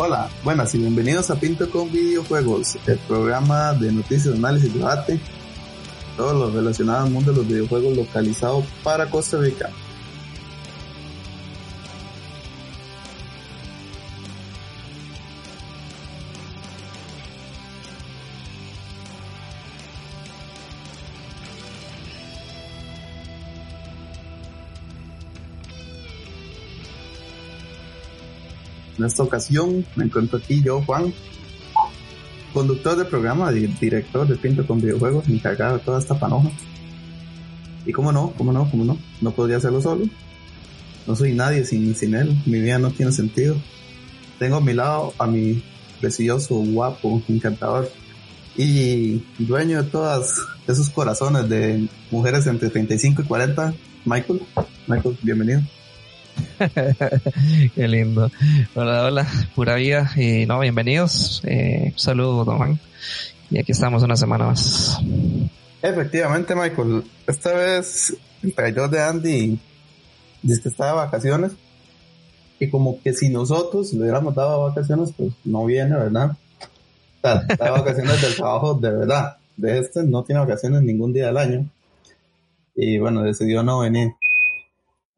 Hola, buenas y bienvenidos a Pinto con Videojuegos, el programa de noticias, análisis y debate, todo lo relacionado al mundo de los videojuegos localizado para Costa Rica. En esta ocasión me encuentro aquí yo, Juan, conductor del programa, director de Pinto con Videojuegos, encargado de toda esta panoja. Y cómo no, cómo no, cómo no, no podría hacerlo solo. No soy nadie sin, sin él, mi vida no tiene sentido. Tengo a mi lado a mi precioso, guapo, encantador y dueño de todos esos corazones de mujeres entre 35 y 40, Michael. Michael, bienvenido. Qué lindo. Hola, hola, pura vida. Y no, bienvenidos. Eh, un saludo, don Juan. Y aquí estamos una semana más. Efectivamente, Michael. Esta vez el traidor de Andy dice que estaba de vacaciones. Y como que si nosotros le hubiéramos dado vacaciones, pues no viene, ¿verdad? O sea, da vacaciones del trabajo de verdad. De este no tiene vacaciones ningún día del año. Y bueno, decidió no venir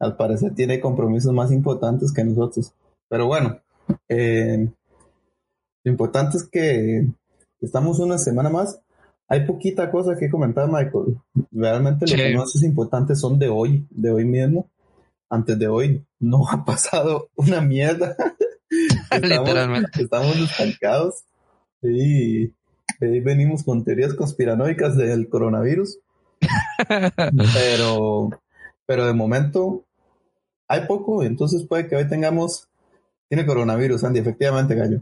al parecer tiene compromisos más importantes que nosotros. Pero bueno, eh, lo importante es que estamos una semana más. Hay poquita cosa que comentar, Michael. Realmente los sí. importantes son de hoy, de hoy mismo. Antes de hoy no ha pasado una mierda. estamos, Literalmente. Estamos estancados. Y venimos con teorías conspiranoicas del coronavirus. pero, pero de momento hay poco, entonces puede que hoy tengamos. Tiene coronavirus, Andy, efectivamente, gallo.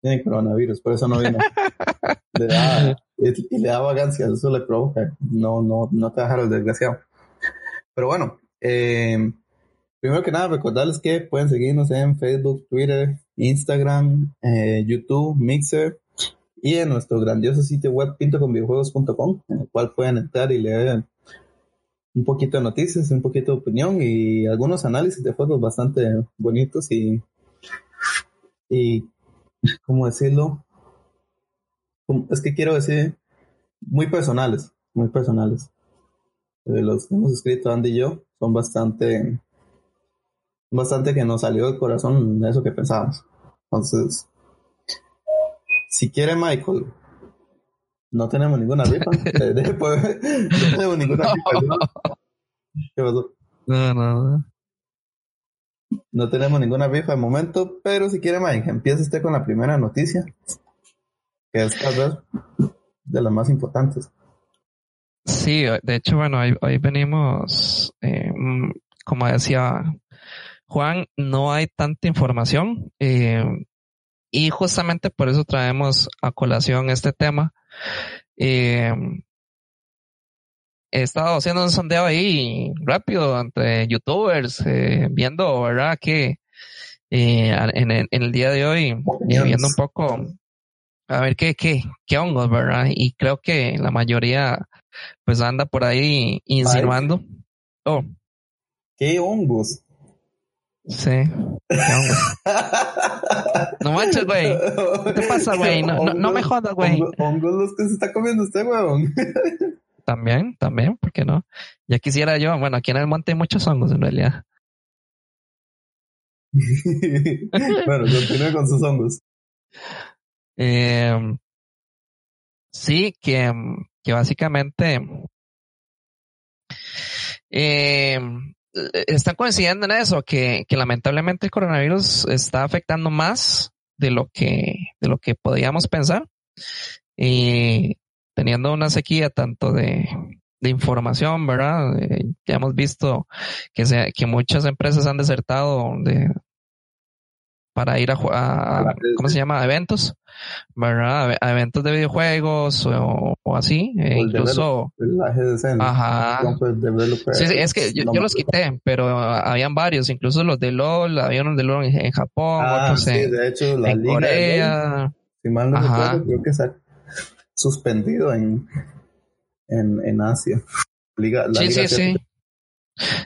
Tiene coronavirus, por eso no vino. le da, y, le da vagancia, eso le provoca. No, no, no te dejar el desgraciado. Pero bueno, eh, primero que nada, recordarles que pueden seguirnos en Facebook, Twitter, Instagram, eh, YouTube, Mixer y en nuestro grandioso sitio web pintoconvideojuegos.com, en el cual pueden entrar y leer un poquito de noticias, un poquito de opinión y algunos análisis de juegos bastante bonitos y, y ¿cómo decirlo? Es que quiero decir, muy personales, muy personales. Eh, los que hemos escrito Andy y yo son bastante, bastante que nos salió del corazón eso que pensábamos. Entonces, si quiere Michael no tenemos ninguna rifa. no tenemos ninguna rifa. ¿Qué pasó? No, no, no. tenemos ninguna rifa de momento, pero si quiere, Mike, empiece usted con la primera noticia, que es tal vez de las más importantes. Sí, de hecho, bueno, hoy, venimos, eh, como decía Juan, no hay tanta información eh, y justamente por eso traemos a colación este tema eh, he estado haciendo un sondeo ahí rápido entre youtubers, eh, viendo, ¿verdad? Que eh, en, el, en, el, día de hoy, viendo un poco, a ver qué, qué, qué hongos, ¿verdad? Y creo que la mayoría, pues anda por ahí insinuando. Oh. ¿Qué hongos? Sí. no manches, güey. ¿Qué te pasa, güey? No, no, me jodas, güey. Hongos los que se está comiendo usted, weón. También, también, ¿por qué no? Ya quisiera yo, bueno, aquí en el monte hay muchos hongos en realidad. bueno, continúe con sus hongos. Eh, sí, que, que básicamente eh, eh, están coincidiendo en eso, que, que lamentablemente el coronavirus está afectando más de lo que, de lo que podíamos pensar. Y teniendo una sequía tanto de, de información, ¿verdad? Eh, ya hemos visto que, se, que muchas empresas han desertado de, para ir a, a, ¿cómo se llama? A eventos, ¿verdad? A, eventos de videojuegos o, o así, e incluso... Ajá. Sí, sí, es que yo, los quité, pero habían varios, incluso los de LOL, había unos de LOL en, Japón, ah, otros sí, en, de hecho, la Liga Corea. si mal no recuerdo, creo que suspendido en, en, en Asia. Liga, la sí, Liga sí, sí.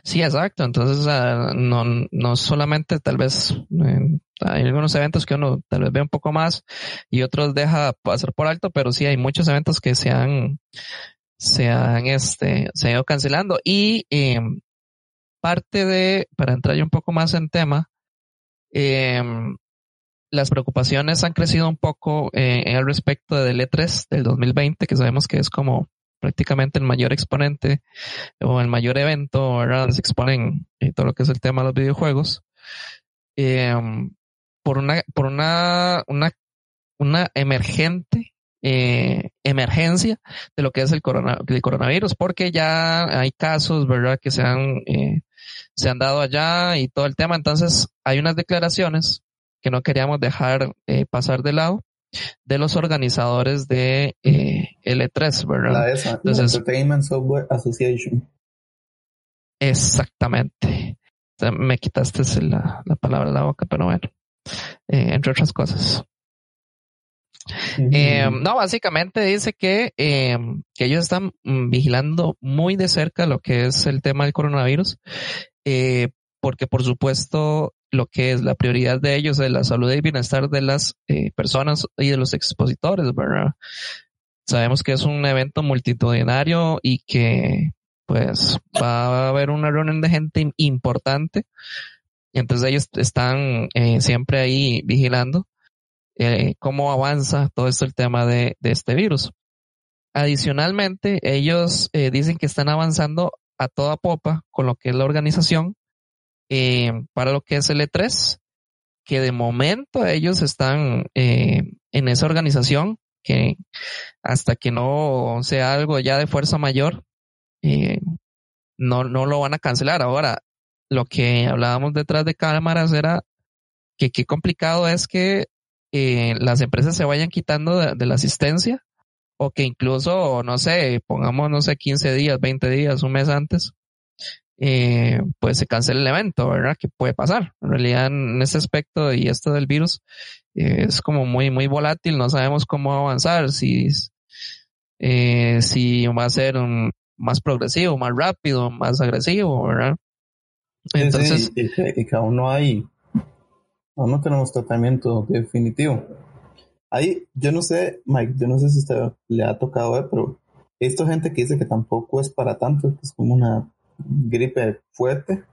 Sí, exacto. Entonces, no, no solamente tal vez Hay algunos eventos que uno tal vez ve un poco más y otros deja pasar por alto, pero sí hay muchos eventos que se han, se han, este, se han ido cancelando. Y eh, parte de, para entrar yo un poco más en tema, eh, las preocupaciones han crecido un poco eh, el respecto del E3 del 2020, que sabemos que es como prácticamente el mayor exponente o el mayor evento, ¿verdad? Se exponen eh, todo lo que es el tema de los videojuegos. Eh, por una, por una, una, una emergente eh, emergencia de lo que es el, corona, el, coronavirus, porque ya hay casos, ¿verdad?, que se han, eh, se han dado allá y todo el tema. Entonces, hay unas declaraciones que no queríamos dejar eh, pasar de lado de los organizadores de eh, L3, ¿verdad? La ESA, Entonces, Entertainment Software Association. Exactamente. Me quitaste la, la palabra de la boca, pero bueno, eh, entre otras cosas. Uh -huh. eh, no, básicamente dice que, que ellos están vigilando muy de cerca lo que es el tema del coronavirus, porque por supuesto lo que es la prioridad de ellos es la salud y bienestar de las eh, personas y de los expositores, ¿verdad? Sabemos que es un evento multitudinario y que pues va a haber una reunión de gente importante entonces ellos están eh, siempre ahí vigilando eh, cómo avanza todo esto el tema de, de este virus. Adicionalmente, ellos eh, dicen que están avanzando a toda popa con lo que es la organización eh, para lo que es el E3, que de momento ellos están eh, en esa organización, que hasta que no sea algo ya de fuerza mayor, eh, no, no lo van a cancelar. Ahora, lo que hablábamos detrás de cámaras era que qué complicado es que las empresas se vayan quitando de, de, la asistencia o que incluso, no sé, pongamos, no sé, 15 días, 20 días, un mes antes, eh, pues se cancela el evento, ¿verdad? Que puede pasar. En realidad, en ese aspecto y esto del virus eh, es como muy, muy volátil, no sabemos cómo avanzar, si, eh, si va a ser un, más progresivo, más rápido, más agresivo, ¿verdad? Entonces, sí, sí, y, que, aún no hay, aún no tenemos tratamiento definitivo. Ahí, yo no sé, Mike, yo no sé si usted le ha tocado ver, pero he visto gente que dice que tampoco es para tanto, que es como una gripe fuerte.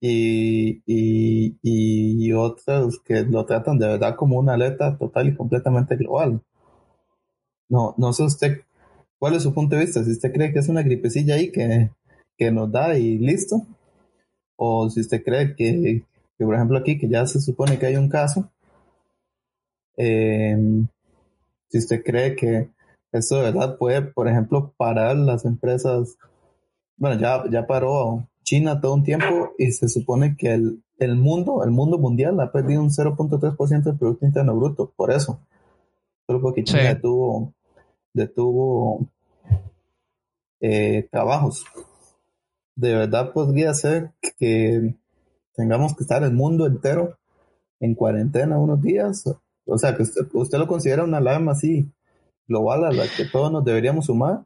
Y, y, y, otros que lo tratan de verdad como una alerta total y completamente global. No, no sé usted cuál es su punto de vista, si usted cree que es una gripecilla ahí que, que nos da y listo, o si usted cree que, que, por ejemplo aquí que ya se supone que hay un caso, eh, si usted cree que eso de verdad puede, por ejemplo, parar las empresas bueno, ya, ya paró China todo un tiempo y se supone que el, el mundo, el mundo mundial ha perdido un 0.3% del Producto Interno Bruto, por eso. Solo porque China sí. detuvo, detuvo eh, trabajos. De verdad podría ser que tengamos que estar el mundo entero en cuarentena unos días. O sea, que usted, usted lo considera una alarma así global a la que todos nos deberíamos sumar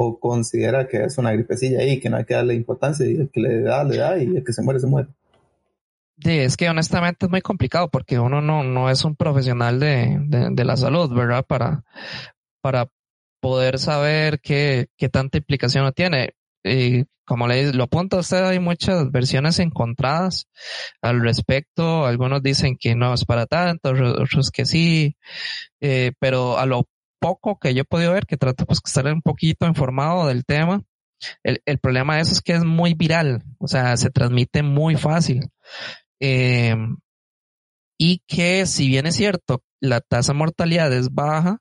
o considera que es una gripecilla ahí, que no hay que darle importancia y el que le da, le da y el que se muere, se muere. Sí, es que honestamente es muy complicado porque uno no, no es un profesional de, de, de la salud, ¿verdad? Para, para poder saber qué, qué tanta implicación tiene. Y como le lo apunta usted, hay muchas versiones encontradas al respecto. Algunos dicen que no es para tanto, otros que sí, eh, pero a lo poco que yo he podido ver, que trato pues de estar un poquito informado del tema. El, el, problema de eso es que es muy viral, o sea, se transmite muy fácil. Eh, y que si bien es cierto, la tasa de mortalidad es baja,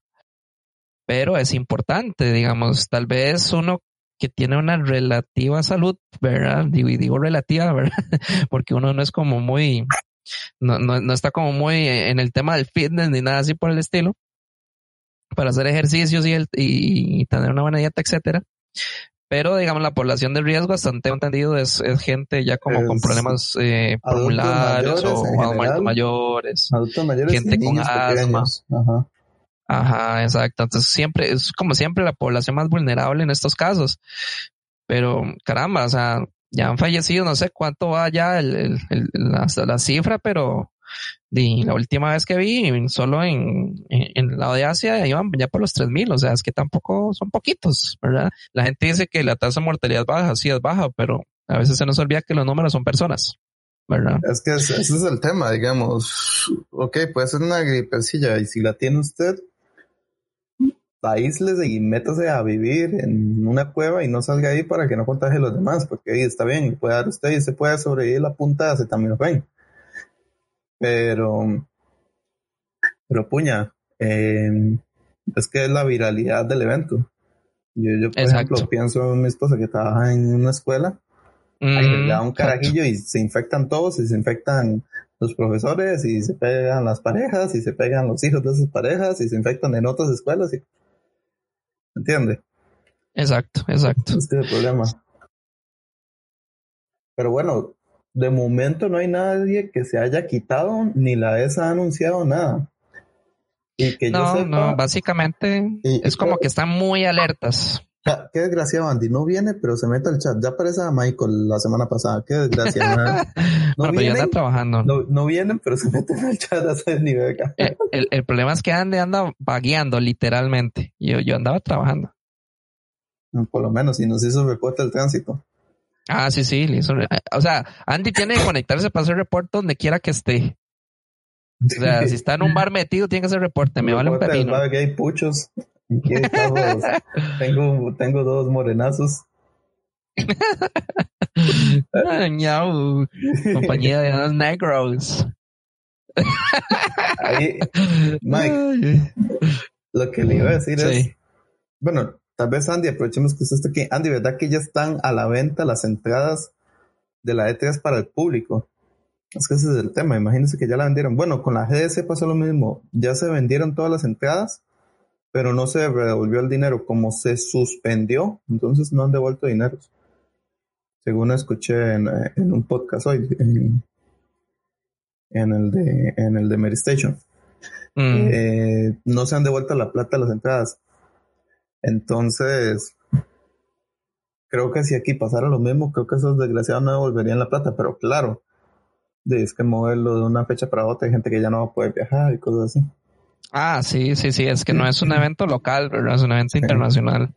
pero es importante, digamos, tal vez uno que tiene una relativa salud, ¿verdad? Digo, digo relativa, ¿verdad? Porque uno no es como muy, no, no, no está como muy en el tema del fitness ni nada así por el estilo para hacer ejercicios y, el, y, tener una buena dieta, etcétera. Pero, digamos, la población de riesgo, bastante entendido, es, es gente ya como es con problemas eh, pulmonares o adultos mayores, adultos mayores, gente con asma. Ajá. Ajá, exacto. Entonces, siempre, es como siempre la población más vulnerable en estos casos. Pero, caramba, o sea, ya han fallecido, no sé cuánto va ya el, la, la, cifra, pero de la última vez que vi, solo en, en, el lado de Asia iban ya por los 3.000, o sea, es que tampoco son poquitos, ¿verdad? La gente dice que la tasa de mortalidad baja, sí es baja, pero a veces se nos olvida que los números son personas, ¿verdad? Es que ese es el tema, digamos, ok, puede ser una gripecilla y si la tiene usted, aíslese y métase a vivir en una cueva y no salga ahí para que no contagie a los demás, porque ahí está bien, puede dar usted y se puede sobrevivir la punta de ven Pero, pero puña, em, es que es la viralidad del evento. Yo, yo por ejemplo, pienso en mi esposa que trabaja en una escuela, le da un mm, carajillo y se infectan todos, y se infectan los profesores, y se pegan las parejas, y se pegan los hijos de esas parejas, y se infectan en otras escuelas. Y ¿Entiende? Exacto, exacto. Este es el problema. Pero bueno, de momento no hay nadie que se haya quitado, ni la ESA ha anunciado nada. Y que no, no, básicamente es como que están muy alertas. Qué desgraciado, Andy. No viene, pero se mete al chat. Ya aparece a Michael la semana pasada. Qué desgracia. No vienen, trabajando. No, vienen, pero se meten al chat a ese nivel. Eh, el, el, problema es que Andy anda vagueando, literalmente. Yo, yo andaba trabajando. Por lo menos, y nos hizo reporte el tránsito. Ah, sí, sí. o sea, Andy tiene que conectarse para hacer reporte donde quiera que esté. O sea, si está en un bar metido, tiene que hacer reporte. Me vale un pepino. hay puchos. tengo, tengo dos morenazos. compañía de los negros. Ahí, Mike, lo que le iba a decir es, bueno, tal vez Andy, aprovechemos que usted está aquí. Andy, ¿verdad que ya están a la venta las entradas de la E3 para el público? Es que ese es el tema, imagínense que ya la vendieron. Bueno, con la GDC pasó lo mismo, ya se vendieron todas las entradas pero no se devolvió el dinero. Como se suspendió, entonces no han devuelto dinero. Según escuché en, eh, un podcast hoy, en, el de en el de Mary Station. Mm. Eh, no se han devuelto la plata a las entradas. Entonces, creo que si aquí pasara lo mismo, creo que esos desgraciados no devolverían la plata, pero claro, es que moverlo de una fecha para otra, hay gente que ya no va a poder viajar y cosas así. Ah, sí, sí, sí, es que no es un evento local, ¿verdad? Es un evento internacional.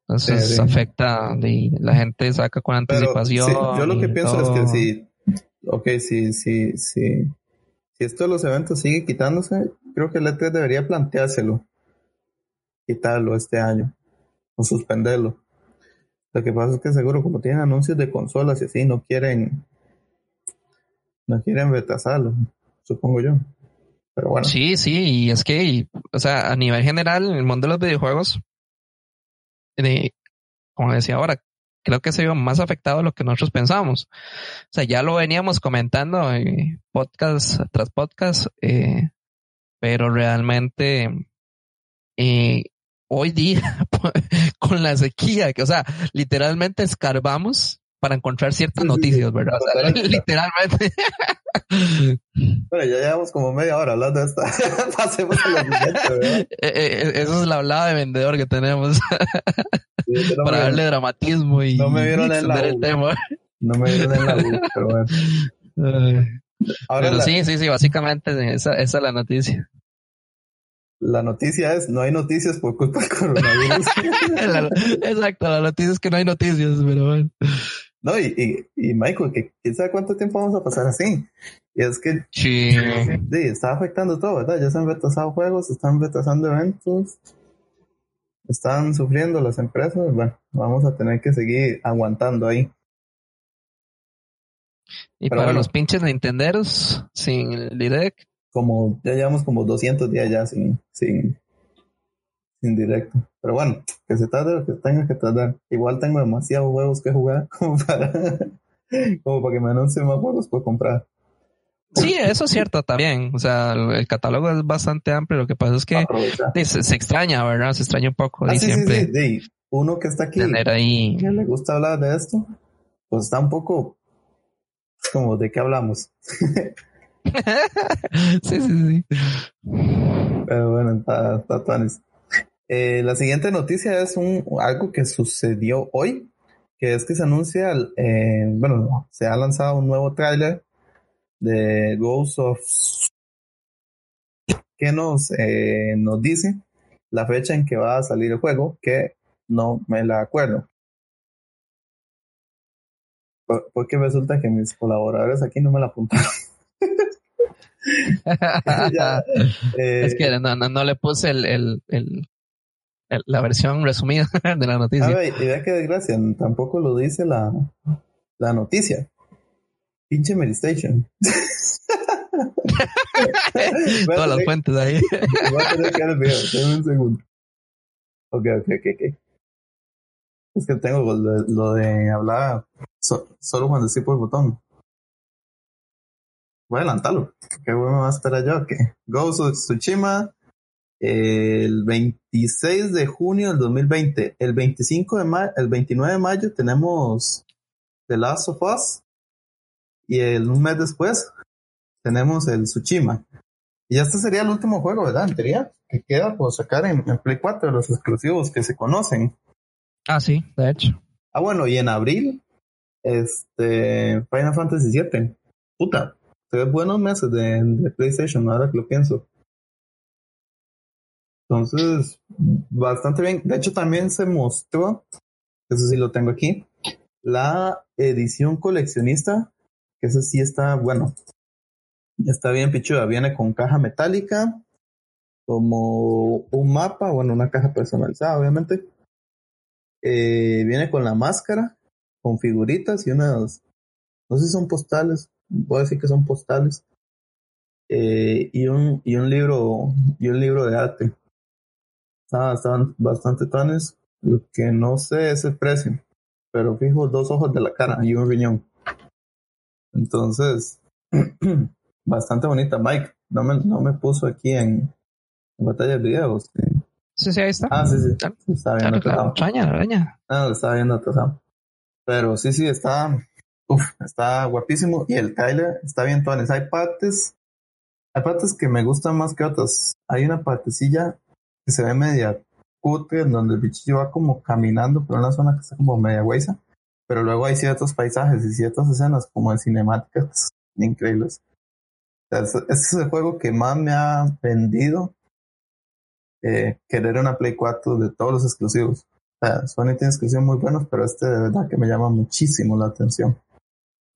Entonces afecta, y la gente saca con anticipación. yo lo que pienso es que si, ok, si, si, si, si esto de los eventos sigue quitándose, creo que el E3 debería planteárselo, quitarlo este año, o suspenderlo. Lo que pasa es que seguro como tienen anuncios de consolas y así, no quieren, no quieren retrasarlo, supongo yo. Sí, sí, y es que, o sea, a nivel general, en el mundo de los videojuegos, como decía ahora, creo que se vio más afectado de lo que nosotros pensábamos. O sea, ya lo veníamos comentando eh, podcast tras podcast, eh, pero realmente eh, hoy día, con la sequía, que, o sea, literalmente escarbamos para encontrar ciertas noticias, ¿verdad? literalmente. Bueno, ya llevamos como media hora hablando de esta. Pasemos a la siguiente, eh, eh, eh, Eso es la hablada de vendedor que tenemos. para darle dramatismo y no me vieron en la el tema. No me vieron en la U, pero bueno. Ahora sí, sí, sí, básicamente esa, esa es la noticia. La noticia es, no hay noticias por culpa del coronavirus. exacto, la noticia es que no hay noticias, pero bueno. No, y, y, Michael, que quién sabe cuánto tiempo vamos a pasar así. Y es que sí. está afectando todo, ¿verdad? Ya se han retrasado juegos, están retrasando eventos, están sufriendo las empresas. Bueno, vamos a tener que seguir aguantando ahí. Y para los pinches Nintenderos, sin el direct. Como, ya llevamos como 200 días ya sin, sin, sin directo. Pero bueno, que se tarde lo que tenga que tardar. Igual tengo demasiados juegos que jugar como para, como para que me anuncien más juegos por comprar. Sí, eso es cierto también. O sea, el catálogo es bastante amplio. Lo que pasa es que se, extraña, ¿verdad? Se extraña un poco. Ah, siempre Uno que está aquí, ahí... que le gusta hablar de esto, pues está un poco como de qué hablamos. sí, sí, sí. Pero bueno, está, está eh, la siguiente noticia es un, algo que sucedió hoy. que es que se anuncia, eh, bueno, se ha lanzado un nuevo tráiler de Ghost of que nos, eh, nos dice la fecha en que va a salir el juego, que no me la acuerdo. Porque resulta que mis colaboradores aquí no me la apuntaron. es que eh, no, no, le puse el, el, el, la versión resumida de la noticia. A ver, y vea qué desgracia, tampoco lo dice la, la noticia. Pinche Medistation. Todas las fuentes ahí. Voy a tener que ver el video, un segundo. Ok, ok, ok, ok. Es que tengo lo de, hablar solo cuando estoy por el botón. Voy a adelantarlo. ¿Qué bueno va a esperar yo? Que Ghost of Tsushima el 26 de junio del 2020. El 25 de mayo, el 29 de mayo tenemos The Last of Us. Y el, un mes después tenemos el Tsushima. Y este sería el último juego, ¿verdad? En teoría, que queda por sacar en, Play 4 los exclusivos que se conocen. Ah, sí, de hecho. Ah, bueno, y en abril, este, Final Fantasy VII. Puta, tres buenos meses de, PlayStation, ahora que lo pienso. Entonces, bastante bien. De hecho, también se mostró, eso sí lo tengo aquí, la edición coleccionista, que eso sí está, bueno, está bien pichuda. Viene con caja metálica, como un mapa, bueno, una caja personalizada, obviamente. Eh, viene con la máscara, con figuritas y unas, no sé si son postales, voy a decir que son postales. Eh, y un y un libro y un libro de arte estaban, bastante tanes. Lo que no sé es el precio, pero fijo dos ojos de la cara y un riñón. Entonces, bastante bonita. Mike, no me, no me puso aquí en, batalla de videos. Sí, sí, ahí está. Ah, sí, sí. Está bien claro, Ah, lo estaba viendo atrasado. Pero sí, sí, está, uf, está guapísimo. Y el Kyler está bien tones. Hay partes, hay partes que me gustan más que otras. Hay una partecilla que se ve media cutre, en donde el bichillo va como caminando por una zona que está como media huesa, pero luego hay ciertos paisajes y ciertas escenas como de cinemáticas increíbles. ese es el juego que más me ha vendido eh, querer una Play 4 de todos los exclusivos. O sea, Sony tiene exclusivos muy buenos, pero este de verdad que me llama muchísimo la atención.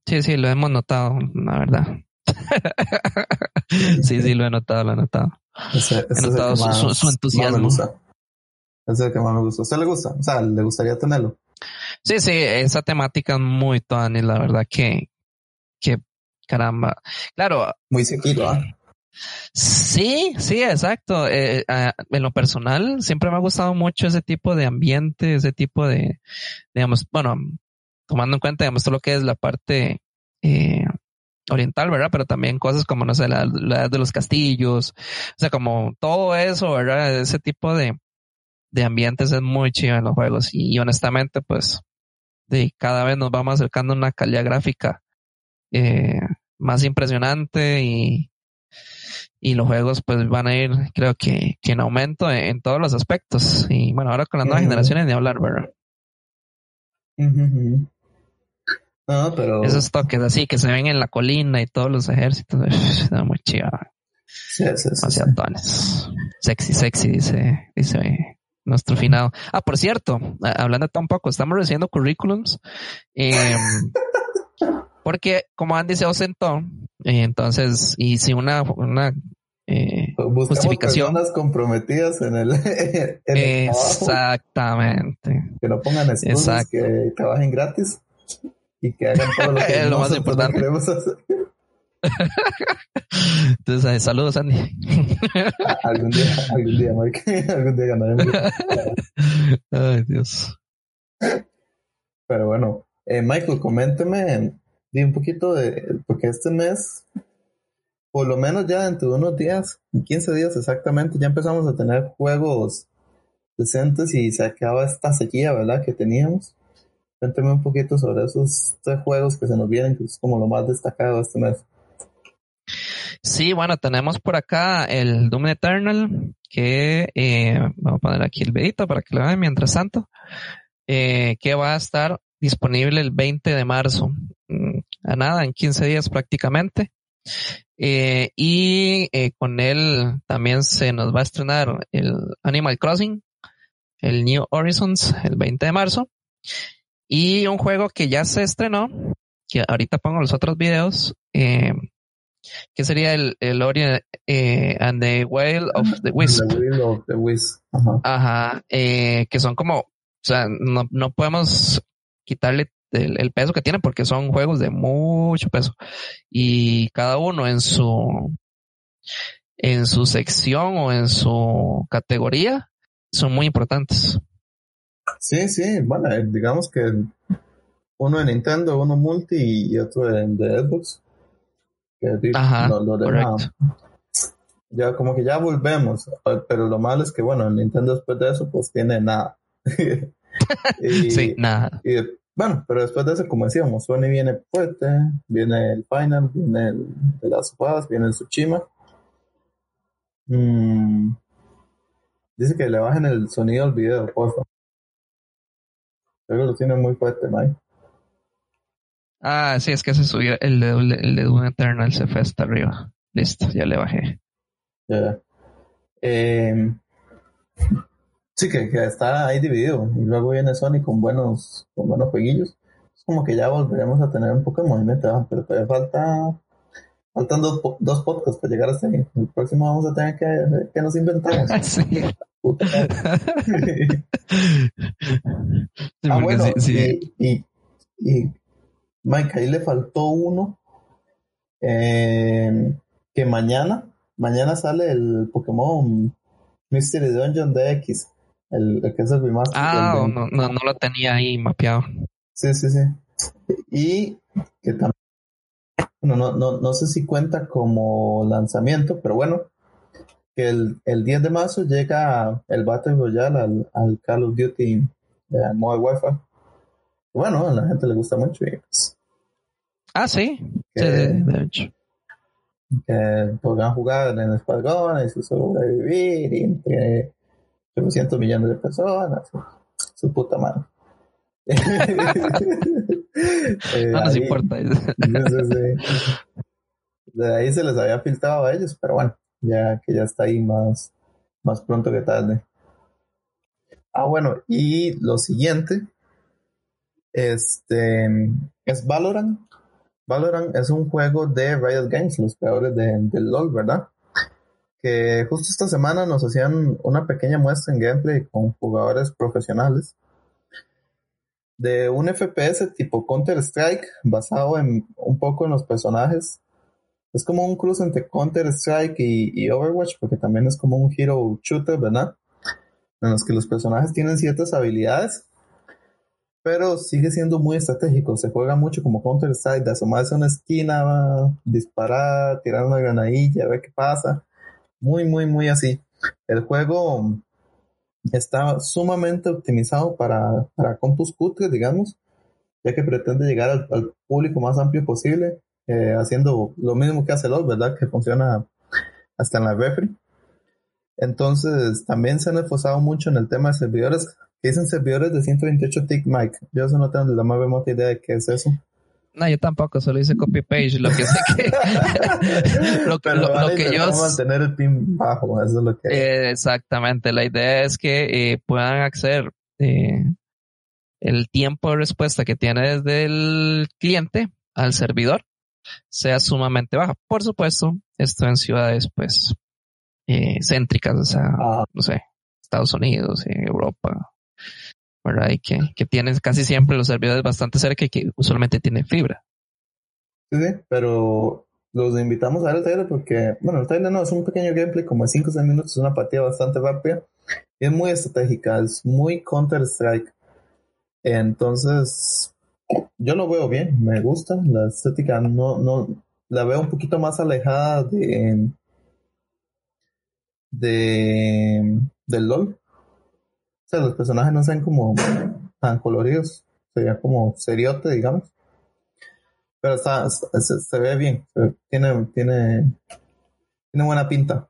Sí, sí, lo hemos notado, la verdad. sí, sí, lo he notado, lo he notado. Ese, ese he notado su, entusiasmo. Ese es el que más me gusta. ¿A usted le gusta? O sea, ¿le gustaría tenerlo? Sí, sí, esa temática es muy y la verdad que, que caramba. Claro. Muy sequito, ¿ah? Sí, sí, exacto. Eh, en lo personal, siempre me ha gustado mucho ese tipo de ambiente, ese tipo de, digamos, bueno, tomando en cuenta, digamos, todo lo que es la parte eh, oriental, ¿verdad? Pero también cosas como, no sé, la, edad de los castillos, o sea, como todo eso, ¿verdad? Ese tipo de, de ambientes es muy chido en los juegos y, honestamente, pues, de cada vez nos vamos acercando a una calidad gráfica eh, más impresionante y, y los juegos pues van a ir, creo que, que en aumento en, todos los aspectos. Y bueno, ahora con las nuevas generaciones de hablar, ¿verdad? No, pero... Esos toques así que se ven en la colina y todos los ejércitos, está muy chido. Sí, sí, sí, Sexy, sexy, dice, dice nuestro finado. Ah, por cierto, hablando tan poco, estamos recibiendo currículums. Em, porque como Andy se ausentó, eh, entonces hice una, una eh, justificación. personas comprometidas en el, Exactamente. que no pongan excusas, que trabajen gratis y que hagan todo lo que es lo más importante. queremos hacer. Entonces, eh, saludos, Andy. algún día, algún día, Mike. algún día ganaremos. Ay, Dios. Pero bueno, eh, Michael, coménteme di un poquito de, porque este mes, por lo menos ya dentro de unos días, 15 días exactamente, ya empezamos a tener juegos decentes y se acaba esta sequía, ¿verdad? Que teníamos. Cuénteme un poquito sobre esos tres juegos que se nos vienen, que es como lo más destacado este mes. Sí, bueno, tenemos por acá el Doom Eternal, que eh, vamos a poner aquí el vedito para que lo vean mientras tanto, eh, que va a estar disponible el 20 de marzo. Mm, a nada, en 15 días prácticamente. Eh, y eh, con él también se nos va a estrenar el Animal Crossing, el New Horizons, el 20 de marzo. Y un juego que ya se estrenó, que ahorita pongo los otros videos, eh, que sería el, el Ori eh, and the Whale of the Wisp. Ajá, eh, que son como, o sea, no, no podemos quitarle el, peso que tienen porque son juegos de mucho peso y cada uno en su en su sección o en su categoría son muy importantes. Sí, sí, bueno, eh, digamos que uno de Nintendo, uno multi y otro de, de Xbox. Ajá, ya como que ya volvemos, pero lo malo es que bueno, Nintendo después de eso pues tiene nada. sí, nada. Y, bueno, pero después de eso, como decíamos, Sony viene fuerte, viene el Final, viene el de las sopadas, viene el Tsushima. Mm, dice que le bajen el sonido al video, por que lo tiene muy fuerte, Mike. Ah, sí, es que se subió el de, el de Doom Eternal se fue hasta arriba. Listo, ya le bajé. Ya. Eh, sí, que, que, está ahí dividido. Y luego viene Sony con buenos, con buenos jueguillos. Es como que ya volveremos a tener un poco de movimiento, pero todavía falta faltan dos, dos podcasts para llegar hasta ahí. El próximo vamos a tener que, que nos inventamos. sí. ah, bueno, sí, y, y, y Mike, ahí le faltó uno. Eh, que mañana, mañana sale el Pokémon Mystery Dungeon DX. El, el que es el remaster. Ah, no, no, no lo tenía ahí mapeado. Sí, sí, sí. Y que también. Bueno, no, no, no sé si cuenta como lanzamiento, pero bueno, que el, el 10 de marzo llega el Battle Royale al, al Call of Duty de modo Wi-Fi bueno, a la gente le gusta mucho. Y pues, ah, sí. Que, sí, de hecho. Que podrán jugar en escuadrones y sobrevivir y entre 800 millones de personas. Su puta madre. eh, no nos ahí, importa. de ahí se les había filtrado a ellos, pero bueno, ya que ya está ahí más, más pronto que tarde. Ah, bueno, y lo siguiente este es Valorant. Valorant es un juego de Riot Games, los creadores de, de, LOL, ¿verdad? Que justo esta semana nos hacían una pequeña muestra en gameplay con jugadores profesionales de un FPS tipo Counter-Strike basado en un poco en los personajes. Es como un cruce entre Counter-Strike y, y Overwatch porque también es como un hero shooter, ¿verdad? En los que los personajes tienen ciertas habilidades pero sigue siendo muy estratégico. Se juega mucho como Counter-Strike, de asomarse a una esquina, disparar, tirar una granadilla, ver qué pasa. Muy, muy, muy así. El juego está sumamente optimizado para, para compus cutres, digamos, ya que pretende llegar al, público más amplio posible, eh, haciendo lo mismo que hace LOL, ¿verdad? Que funciona hasta en la refri. Entonces, también se han esforzado mucho en el tema de servidores que dicen servidores de 128 tick mic. Yo eso no tengo la más remota idea de qué es eso. No, yo tampoco, solo hice copy page, lo que sé que lo, Pero lo, vale, lo que yo mantener el pin bajo, eso es lo que eh, exactamente, la idea es que eh, puedan acceder eh, el tiempo de respuesta que tiene desde el cliente al servidor sea sumamente baja. Por supuesto, esto en ciudades pues eh, céntricas, o sea, ah. no sé, Estados Unidos, Europa, ¿verdad? Y que, que tienes casi siempre los servidores bastante cerca y que usualmente tienen fibra. Sí, sí, pero los invitamos a ver el trailer porque, bueno, el trailer no, es un pequeño gameplay como de 5 o 6 minutos, es una partida bastante rápida y es muy estratégica, es muy Counter-Strike. Entonces, yo lo veo bien, me gusta, la estética no, no, la veo un poquito más alejada de, de, del LOL, sea, los personajes no sean como tan coloridos, sería como seriote, digamos. Pero está, se, ve bien, tiene, tiene, tiene buena pinta.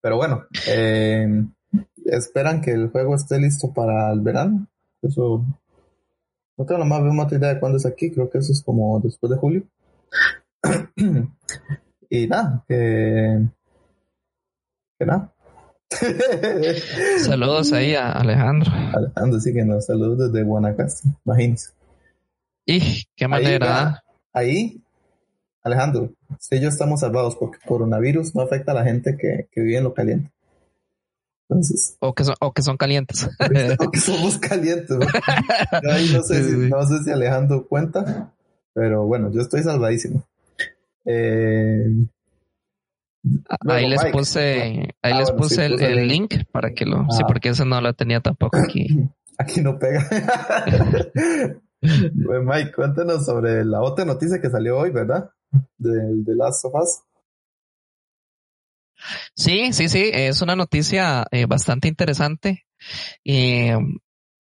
Pero bueno, eh, esperan que el juego esté listo para el verano. Eso No tengo la más remota idea de cuándo es aquí, creo que eso es como después de julio. y nada, que, que nada. saludos ahí a Alejandro. Alejandro, sí que nos saludos desde Guanacaste, imagínense. Y qué manera. Ahí, Alejandro, si ellos estamos salvados porque coronavirus no afecta a la gente que, que vive en lo caliente. Entonces, o que son, o que son calientes. o que somos calientes. ahí no sé, si, no sé si Alejandro cuenta, pero bueno, yo estoy salvadísimo. Eh, ahí les puse, ahí ah, les puse el, link para que lo, sí, ah. porque ese no lo tenía tampoco aquí. Aquí no pega. Mike, cuéntanos sobre la otra noticia que salió hoy, ¿verdad? De, de Last of Us. Sí, sí, sí, es una noticia eh, bastante interesante. y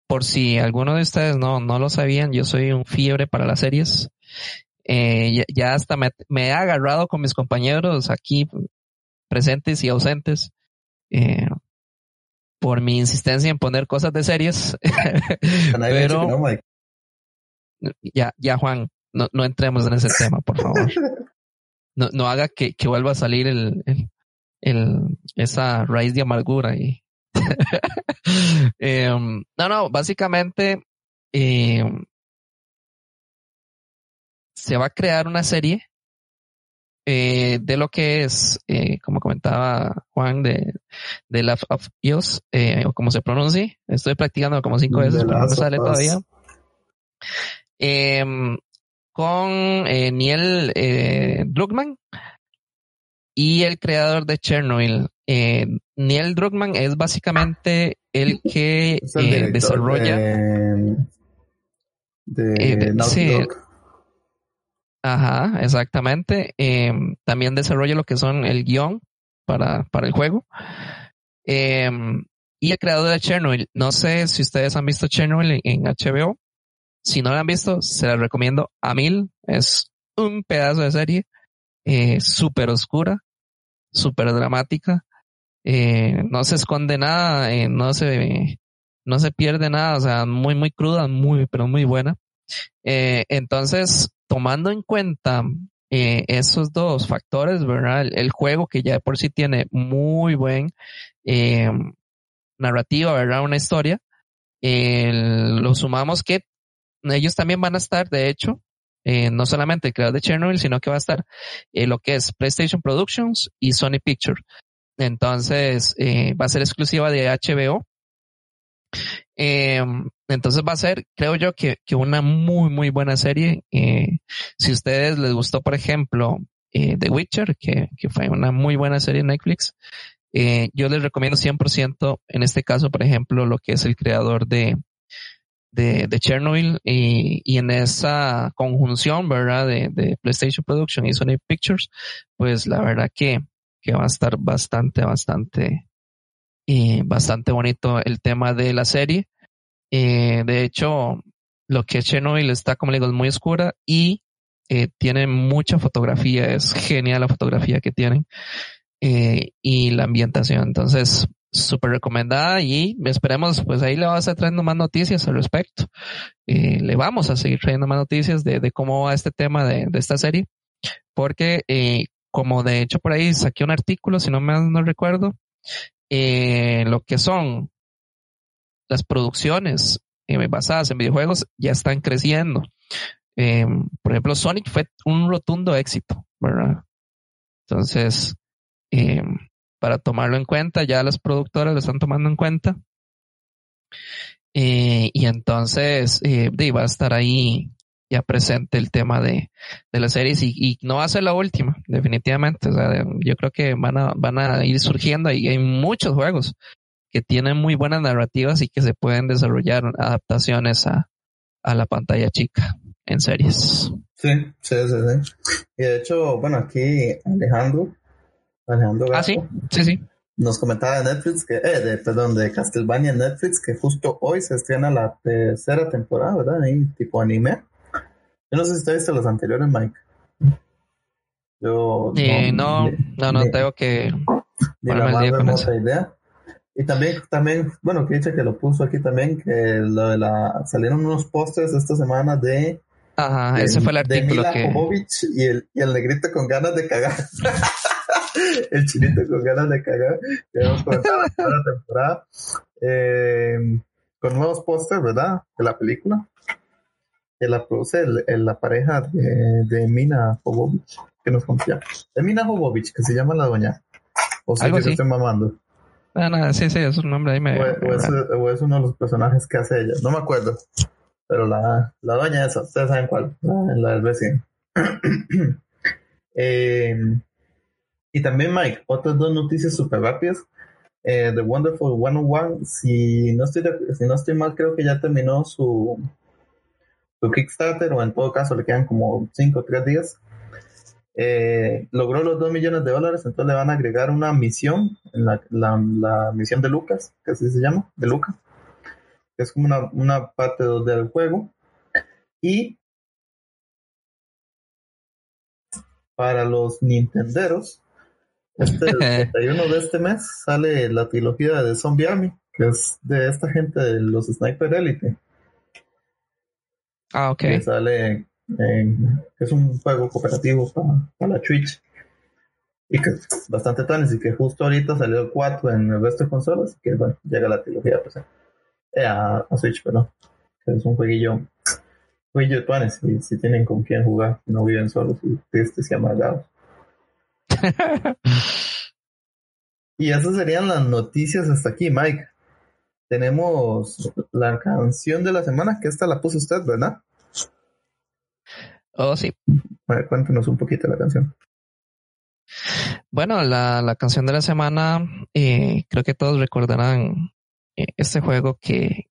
por si alguno de ustedes no, no lo sabían, yo soy un fiebre para las series. Eh, ya, hasta me, he agarrado con mis compañeros aquí presentes y ausentes eh, por mi insistencia en poner cosas de series. Pero ya, ya Juan, no, no entremos en ese tema, por favor. No, no haga que, que vuelva a salir el, el, esa raíz de amargura y em, no, no, básicamente em, se va a crear una serie eh, de lo que es, eh, como comentaba Juan, de, de Love of Us, eh, o como se pronuncie. Estoy practicando como cinco veces, pero no sale todavía. Em, con Niel Druckmann, y el creador de Chernobyl. Eh, Neil Druckmann es básicamente el que eh, desarrolla. De, eh, Ajá, exactamente. también desarrolla lo que son el guion para, para el juego. y el creador de Chernobyl. No sé si ustedes han visto Chernobyl en, HBO. Si no lo han visto, se la recomiendo a mil. Es un pedazo de serie eh, súper oscura, súper dramática. Eh, no se esconde nada, eh, no se no se pierde nada, o sea, muy, muy cruda, muy, pero muy buena. Eh, entonces, tomando en cuenta esos dos factores, ¿verdad? El, juego que ya de por sí tiene muy buen narrativa, ¿verdad? Una historia. lo sumamos que ellos también van a estar, de hecho, eh, no solamente el creador de Chernobyl, sino que va a estar eh, lo que es PlayStation Productions y Sony Pictures. Entonces, eh, va a ser exclusiva de HBO. Em, entonces va a ser, creo yo, que, que una muy, muy buena serie. si a ustedes les gustó, por ejemplo, The Witcher, que, que fue una muy buena serie en Netflix, yo les recomiendo 100% en este caso, por ejemplo, lo que es el creador de, de, Chernobyl y, en esa conjunción, ¿verdad? De, PlayStation Production y Sony Pictures, pues la verdad que, que va a estar bastante, bastante, y bastante bonito el tema de la serie. Eh, de hecho, lo que es Chernobyl está, como le digo, muy oscura y eh, tiene mucha fotografía, es genial la fotografía que tienen eh, y la ambientación. Entonces, súper recomendada y esperemos, pues ahí le vamos a estar trayendo más noticias al respecto. Le vamos a seguir trayendo más noticias de, cómo va este tema de, esta serie, porque eh, como de hecho por ahí saqué un artículo, si no me no recuerdo, eh, lo que son las producciones eh, basadas en videojuegos ya están creciendo. Eh, por ejemplo, Sonic fue un rotundo éxito, ¿verdad? Entonces, para tomarlo en cuenta, ya las productoras lo están tomando en cuenta. Eh, y entonces eh, va a estar ahí ya presente el tema de, de las series y, no va a ser la última, definitivamente. Yo creo que van a, van a ir surgiendo y hay muchos juegos que tienen muy buenas narrativas y que se pueden desarrollar adaptaciones a, a la pantalla chica en series. Sí, sí, sí, sí. Y de hecho, bueno, aquí Alejandro Alejandro Ah, sí, sí, sí. Nos comentaba de Netflix que, eh, de, perdón, de Castlevania Netflix que justo hoy se estrena la tercera temporada, ¿verdad? Ahí, tipo anime. Yo no sé si usted visto los anteriores, Mike. Yo. Eh, no, no, no, tengo que. Ni la más remota idea. Y también, también, bueno, que dice que lo puso aquí también, que lo de la, salieron unos pósters esta semana de Ajá, ese fue el artículo de Mila que... Y el, y el negrito con ganas de cagar. el chinito con ganas de cagar. Que hemos comentado en toda la temporada. Eh, con nuevos pósters, ¿verdad? De la película. Que la produce el, el- la pareja de, de Mina Jovovich, que nos confía. De Mina Jovovich, que se llama la doña. O sea, que se estoy mamando. Ah, no, sí, sí, es un nombre ahí me... O, o es, o es uno de los personajes que hace ella. No me acuerdo. Pero la, la doña esa, ustedes saben cuál. La, la del vecino. Eh, y también, Mike, otras dos noticias súper rápidas. Eh, The Wonderful 101, si no, estoy si no estoy mal, creo que ya terminó su, su Kickstarter, o en todo caso le quedan como 5 o 3 días. Eh, logró los 2 millones de dólares, entonces le van a agregar una misión, la, la, misión de Lucas, que así se llama, de Lucas, es como una, una parte del juego. Y para los Nintenderos, este el 31 de este mes sale la trilogía de Zombie Army, que es de esta gente de los Sniper Elite, Ah, ok. que sale en- es un juego cooperativo para, la Twitch y que es bastante tan y que justo ahorita salió el 4 en el resto de consolas, que bueno, llega la trilogía pues, eh, a, a Switch, perdón, que es un jueguillo jueguillo de tuanes, si, si tienen con quién jugar, no viven solos y tristes y amargados. Y esas serían las noticias hasta aquí, Mike. Tenemos la canción de la semana, que esta la puso usted, ¿verdad? Oh, sí. A ver, cuéntenos un poquito la canción. Bueno, la, la canción de la semana, eh, creo que todos recordarán eh, este juego que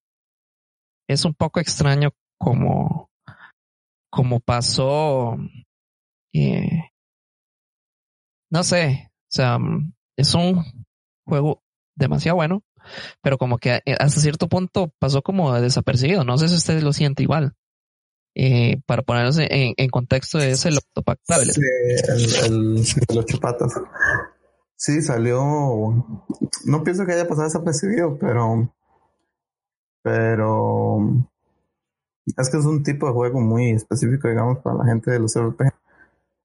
es un poco extraño como, como pasó, eh, no sé, o sea, es un juego demasiado bueno, pero como que eh, hasta cierto punto pasó como desapercibido. No sé si usted lo siente igual. Eh, para ponernos en, contexto es el Octopack Traveler. Sí, el, el. Sí, salió. No pienso que haya pasado desapercibido, pero. Pero. Es que es un tipo de juego muy específico, digamos, para la gente de los RPG.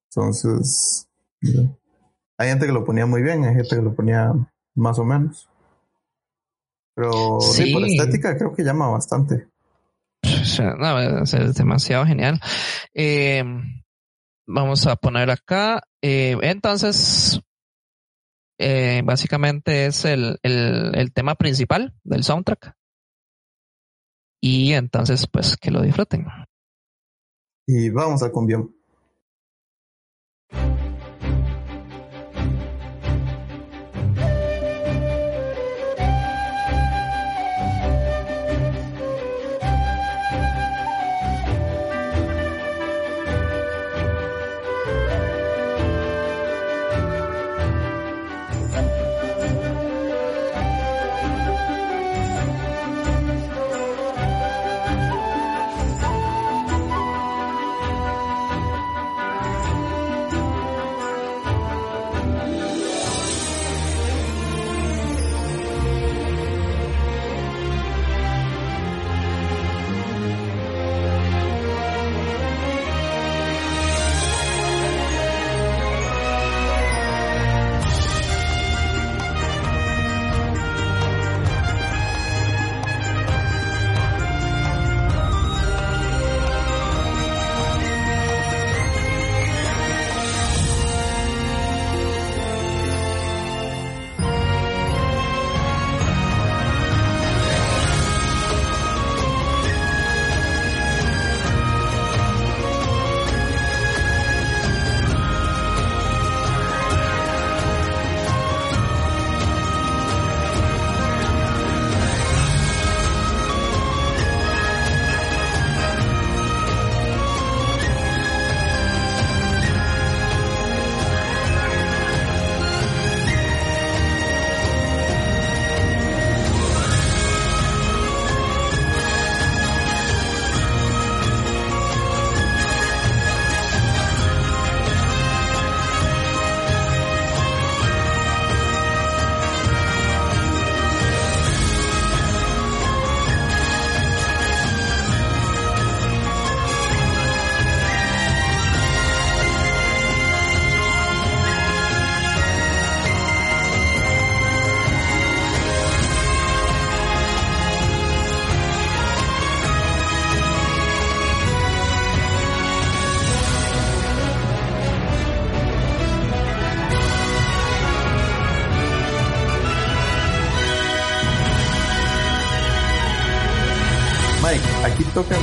Entonces. Hay gente que lo ponía muy bien, hay gente que lo ponía más o menos. Pero sí, Sí. por estética creo que llama bastante. O sea, no, es, demasiado genial. Eh, vamos a poner acá. eh, entonces, eh, básicamente es el, el, el tema principal del soundtrack. Y entonces, pues, que lo disfruten. Y vamos a cumbión.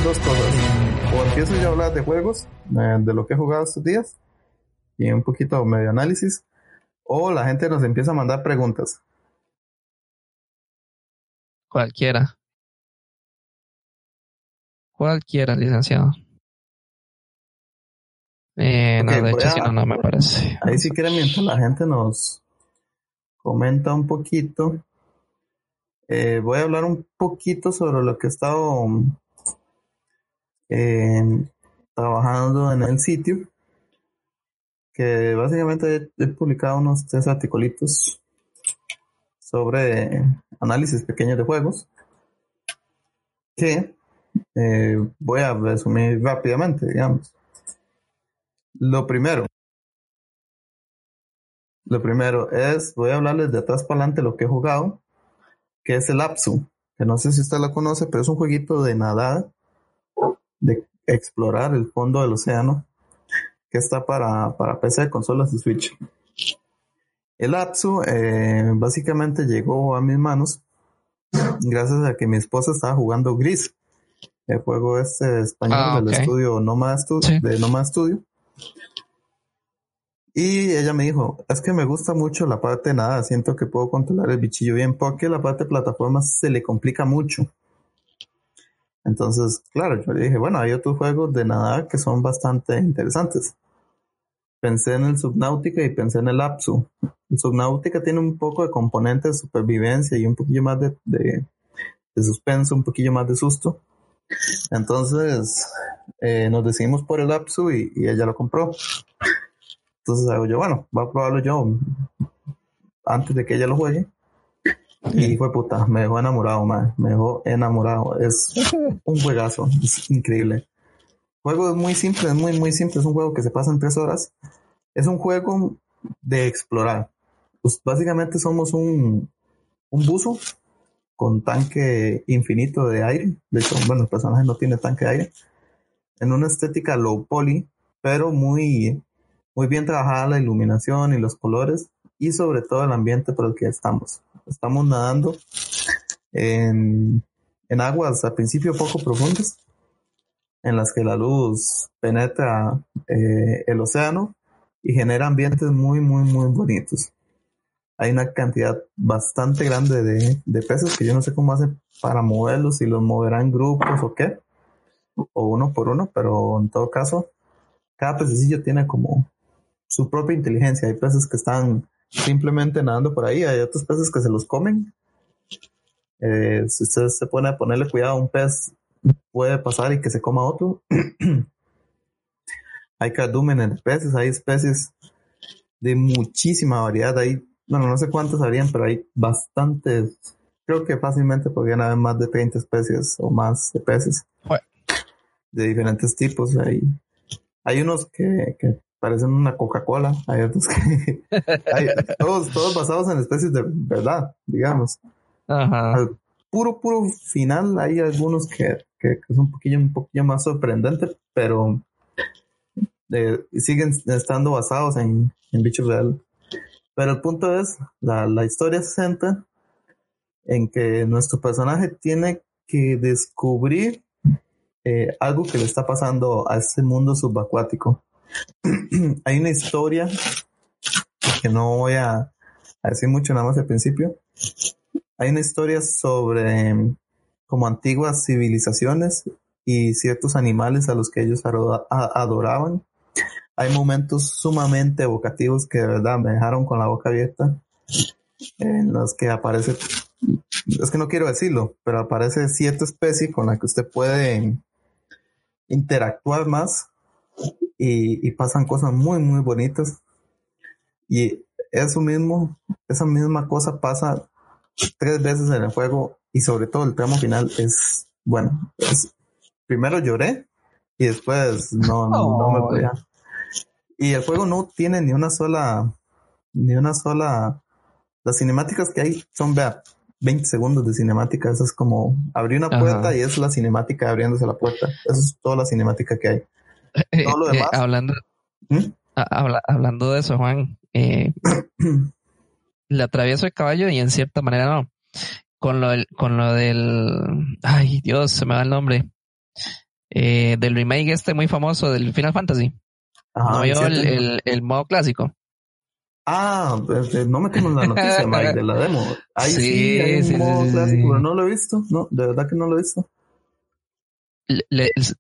Dos cosas. O empiezo yo a hablar de juegos, eh, de lo que he jugado estos días, y un poquito medio análisis, o la gente nos empieza a mandar preguntas. Cualquiera. Cualquiera, licenciado. Eh, no, de hecho, a- si no, no me parece. Ahí si quieren, mientras la gente nos comenta un poquito, eh, voy a hablar un poquito sobre lo que he estado trabajando en el sitio, que básicamente he, publicado unos tres articulitos sobre análisis pequeños de juegos, que eh, voy a resumir rápidamente, digamos. Lo primero, lo primero es, voy a hablarles de atrás para adelante lo que he jugado, que es el Apsu, que no sé si usted lo conoce, pero es un jueguito de nadar, de explorar el fondo del océano, que está para, para PC, consolas y Switch. El Apsu eh, básicamente llegó a mis manos gracias a que mi esposa estaba jugando Gris, el juego este español Ah, del estudio Nomad Stu- Sí. de Nomad Studio. Y ella me dijo, es que me gusta mucho la parte de nada, siento que puedo controlar el bichillo bien, porque la parte de plataformas se le complica mucho. Entonces, claro, yo le dije, bueno, hay otros juegos de nadar que son bastante interesantes. Pensé en el Subnautica y pensé en el Apsu. El Subnautica tiene un poco de componente de supervivencia y un poquillo más de, de, de suspenso, un poquillo más de susto. Entonces, eh, nos decidimos por el Apsu y, ella lo compró. Entonces hago yo, bueno, voy a probarlo yo antes de que ella lo juegue. Y fue puta, me dejó enamorado, man. Me dejó enamorado. Es un juegazo, es increíble. El juego es muy simple, es muy, muy simple. Es un juego que se pasa en tres horas. Es un juego de explorar. Pues básicamente somos un, un buzo con tanque infinito de aire. De hecho, bueno, el personaje no tiene tanque de aire. En una estética low poly, pero muy, muy bien trabajada la iluminación y los colores y sobre todo el ambiente por el que estamos. Estamos nadando en, en aguas al principio poco profundas, en las que la luz penetra eh, el océano y genera ambientes muy, muy, muy bonitos. Hay una cantidad bastante grande de, de peces que yo no sé cómo hacen para moverlos, si los moverán en grupos o qué, o uno por uno, pero en todo caso, cada pececillo tiene como su propia inteligencia. Hay peces que están simplemente nadando por ahí, hay otros peces que se los comen. Eh, si usted se pone a ponerle cuidado a un pez, puede pasar y que se coma otro. hay cardúmenes de peces, hay especies de muchísima variedad. Hay, bueno, no sé cuántas habrían, pero hay bastantes. Creo que fácilmente podrían haber más de 30 especies o más de peces de diferentes tipos. Hay, hay unos que, que parecen una Coca-Cola, hay otros que hay, todos, todos basados en especies de verdad, digamos. Ajá. Al puro, puro final hay algunos que, que, que son un poquillo, un poquillo más sorprendentes, pero eh, siguen estando basados en, en bichos reales. Pero el punto es, la, la historia se centra en que nuestro personaje tiene que descubrir eh, algo que le está pasando a este mundo subacuático. Hay una historia que no voy a, decir mucho nada más al principio. Hay una historia sobre em, como antiguas civilizaciones y ciertos animales a los que ellos adoraban. Hay momentos sumamente evocativos que de verdad me dejaron con la boca abierta, en los que aparece, es que no quiero decirlo, pero aparece cierta especie con la que usted puede interactuar más y, y pasan cosas muy, muy bonitas. Y eso mismo, esa misma cosa pasa tres veces en el juego y sobre todo el tramo final es, bueno, es- primero lloré y después no, no, no me Oh. podía. Y el juego no tiene ni una sola, ni una sola, las cinemáticas que hay son, vea, 20 segundos de cinemática, eso es como abrir una Ajá. puerta y es la cinemática abriéndose la puerta, eso es toda la cinemática que hay. Eh, todo lo eh, demás. hablando, ¿Mm? habla- hablando de eso, Juan, eh, le atravieso el caballo y en cierta manera no. Con lo del, con lo del, ay Dios, se me va el nombre. eh, del remake este muy famoso del Final Fantasy. ¿No vio el, el, modo clásico? Ah, este, no me tengo la noticia, Mike, de la demo. Ahí sí, hay un modo clásico, pero no lo he visto. No, de verdad que no lo he visto.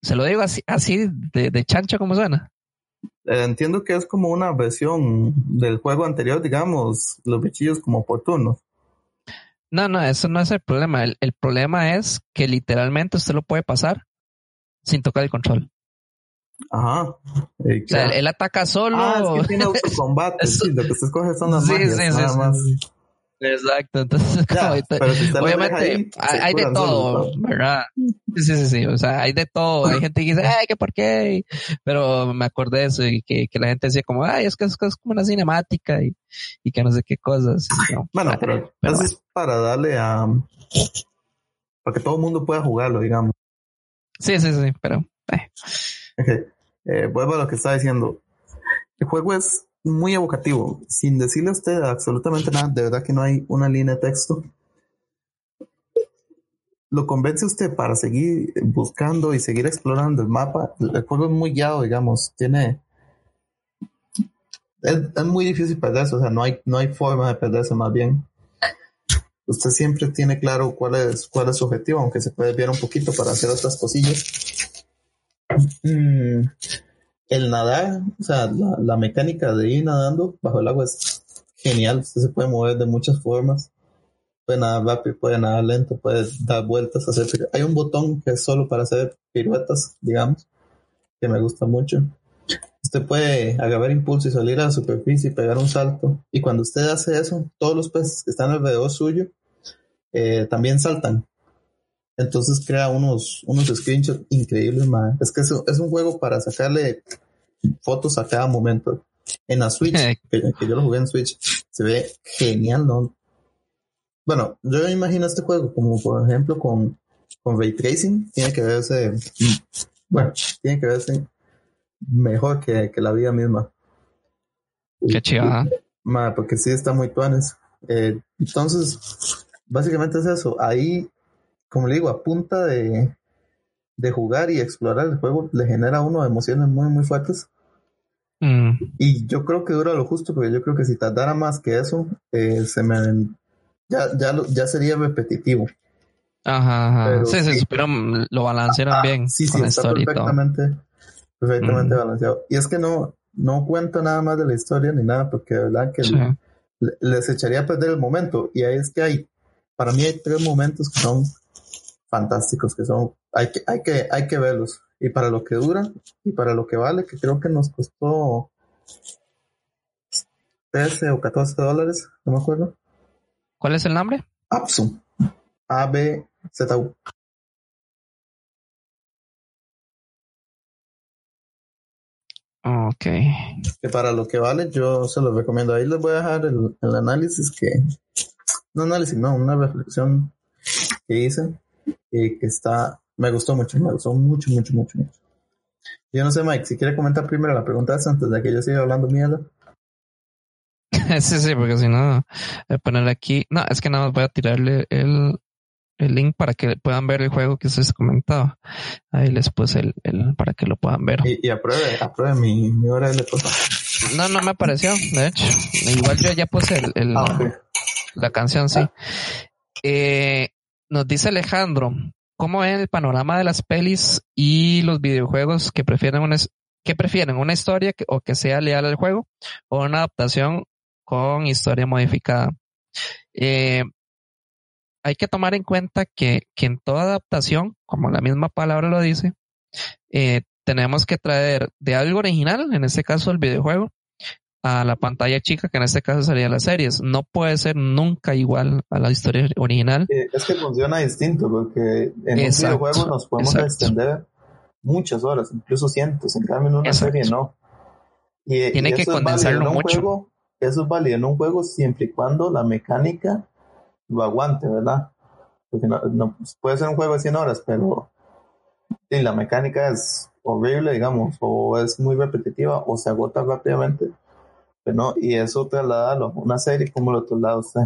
Se lo digo así, así de, de chancho como suena. Eh, entiendo que es como una versión del juego anterior, digamos, los bichillos como oportunos. No, no, eso no es el problema. El, el, problema es que literalmente usted lo puede pasar sin tocar el control. Ajá. o sea, él, ataca solo. Ah, es que tiene autocombate. sí, lo que usted escoge son las sí, magias, sí, nada más. Exacto, entonces obviamente hay, de todo, ¿verdad? Sí, sí, sí, o sea, hay de todo, hay gente que dice, ay, que por qué, pero me acordé de eso y que, que la gente decía como, ay, es que es, como una cinemática y, y, que no sé qué cosas. bueno, pero, eso es para darle a, para que todo el mundo pueda jugarlo, digamos. Sí, sí, sí, pero... Eh. Eh, vuelvo a lo que estaba diciendo. El juego es muy evocativo, sin decirle a usted absolutamente nada, de verdad que no hay una línea de texto. Lo convence usted para seguir buscando y seguir explorando el mapa. El juego es muy guiado, digamos, tiene... Es, muy difícil perderse, o sea, no hay, no hay forma de perderse más bien. Usted siempre tiene claro cuál es, cuál es su objetivo, aunque se puede desviar un poquito para hacer otras cosillas. Mm, el nadar, o sea, la, mecánica de ir nadando bajo el agua es genial. Usted se puede mover de muchas formas. Puede nadar rápido, puede nadar lento, puede dar vueltas, hacer. Hay un botón que es solo para hacer piruetas, digamos, que me gusta mucho. Usted puede agarrar impulso y salir a la superficie y pegar un salto. Y cuando usted hace eso, todos los peces que están alrededor suyo eh, también saltan. Entonces crea unos, unos screenshots increíbles, man. Es que es, es un juego para sacarle fotos a cada momento. En la Switch, que, yo lo jugué en Switch, se ve genial, ¿no? Bueno, yo imagino este juego como por ejemplo con, con Ray Tracing, tiene que verse, bueno, tiene que verse mejor que, que la vida misma. Qué chido, porque sí está muy tuanes. Eh, entonces, básicamente es eso. Ahí como le digo, a punta de, de jugar y explorar el juego, le genera a uno emociones muy, muy fuertes. Mm. Y yo creo que dura lo justo, porque yo creo que si tardara más que eso, eh, se me ya, ya, ya sería repetitivo. Ajá, ajá. sí, sí, pero lo balancearon bien. Sí, sí, está perfectamente, perfectamente mm. balanceado. Y es que no, no cuento nada más de la historia ni nada, porque de verdad que les echaría a perder el momento. Y ahí es que hay, para mí hay tres momentos que son fantásticos que son, hay que, hay que, hay que verlos. Y para lo que dura y para lo que vale, que creo que nos costó 13 o 14 dólares, no me acuerdo. ¿Cuál es el nombre? Absum. A-B-Z-U. Ok. Que para lo que vale, yo se los recomiendo. Ahí les voy a dejar el, el análisis que. No análisis, no, una reflexión que hice que está, me gustó mucho, me gustó mucho, mucho, mucho, mucho. Yo no sé, Mike, si quiere comentar primero la pregunta antes de que yo siga hablando mierda. sí, sí, porque si no, voy a poner aquí, no, es que nada más voy a tirarle el, el link para que puedan ver el juego que se comentaba. Ahí les puse el, el para que lo puedan ver. Y, apruebe, apruebe mi, mi hora de No, no me apareció, de hecho. Igual yo ya puse el, ah, la canción, sí. Eh, nos dice Alejandro, ¿cómo es el panorama de las pelis y los videojuegos que prefieren una, que prefieren una historia o que sea leal al juego o una adaptación con historia modificada? Eh, hay que tomar en cuenta que, que, en toda adaptación, como la misma palabra lo dice, eh, tenemos que traer de algo original, en este caso el videojuego, a la pantalla chica, que en este caso sería las series. No puede ser nunca igual a la historia original. Es que funciona distinto, porque en un videojuego nos podemos extender muchas horas, incluso cientos, en cambio en una serie no. Y, Tiene que condensarlo mucho. Juego, eso es válido en un juego siempre y cuando la mecánica lo aguante, ¿verdad? Porque no, puede ser un juego de 100 horas, pero si la mecánica es horrible, digamos, o es muy repetitiva o se agota rápidamente, y eso traslada una serie como lo traslada usted.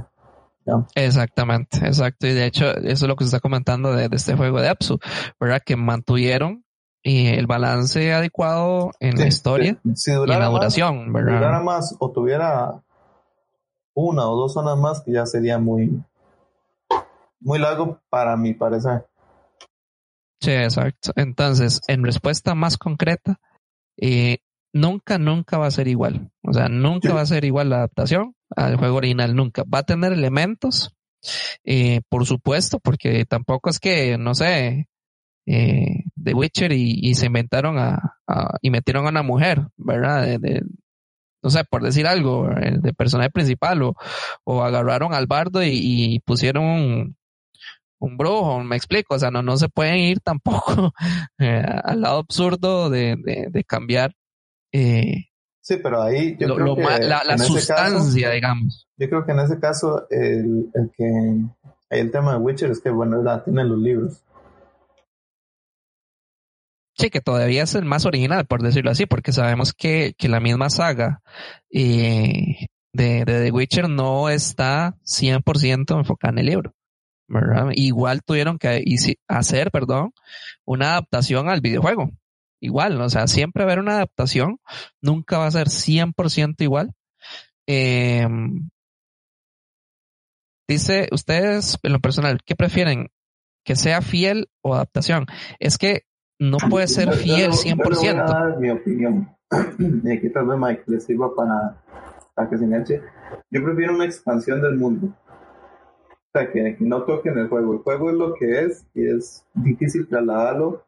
Exactamente, exacto. Y de hecho, eso es lo que se está comentando de, este juego de Apsu, ¿verdad? Que mantuvieron eh, el balance adecuado en la historia si, y en la duración, ¿verdad? Si durara más o tuviera una o dos zonas más, que ya sería muy, muy largo para mi parecer. Sí, exacto. Entonces, en respuesta más concreta, eh, nunca, nunca va a ser igual. O sea, nunca va a ser igual la adaptación al juego original, nunca. Va a tener elementos, eh, por supuesto, porque tampoco es que, no sé, eh, The Witcher y, se inventaron a, y metieron a una mujer, ¿verdad? De, no sé, por decir algo, de personaje principal, o, o agarraron al bardo y, pusieron un, un brujo, me explico, o sea, no, no se pueden ir tampoco eh, al lado absurdo de, de cambiar eh, sí, pero ahí yo creo que la, sustancia, digamos. Yo creo que en ese caso el, el que el tema de Witcher es que bueno, la tiene los libros. Sí, que todavía es el más original, por decirlo así, porque sabemos que, que la misma saga eh, de, de, The Witcher no está 100% enfocada en el libro. ¿verdad? Igual tuvieron que hacer, perdón, una adaptación al videojuego igual, o sea, siempre haber una adaptación, nunca va a ser 100% igual. Em, dice, ustedes en lo personal, ¿qué prefieren? ¿Que sea fiel o adaptación? Es que no puede ser fiel 100%. Yo voy mi opinión. Y aquí tal vez Mike le sirva para, para que se enganche. Yo prefiero una expansión del mundo. O sea, que, que no toquen el juego. El juego es lo que es y es difícil trasladarlo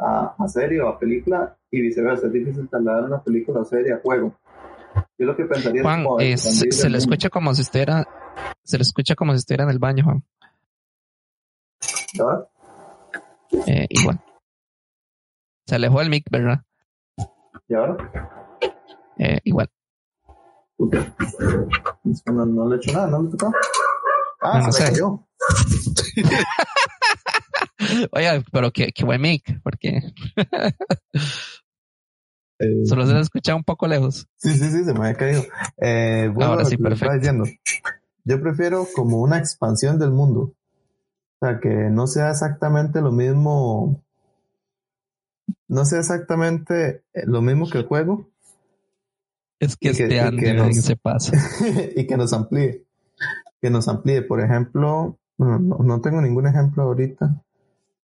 a, serie o a película y viceversa. Es difícil trasladar una película o serie a juego. Yo lo que pensaría Juan, es se, le escucha como si estuviera, se le escucha como si estuviera en el baño, Juan. ¿Ya? Eh, igual. Se alejó el mic, ¿verdad? ¿Y ahora? Eh, igual. No, no, le he hecho nada, no le tocó. Ah, no, se me cayó. Oye, pero qué, qué buen mic, porque eh, solo se le escucha un poco lejos. Sí, sí, sí, se me había caído. Eh, Ahora sí, perfecto. Diciendo. Yo prefiero como una expansión del mundo. O sea, que no sea exactamente lo mismo. No sea exactamente lo mismo que el juego. Es que, este año se pasa. y que nos amplíe. Que nos amplíe. Por ejemplo, no, no tengo ningún ejemplo ahorita.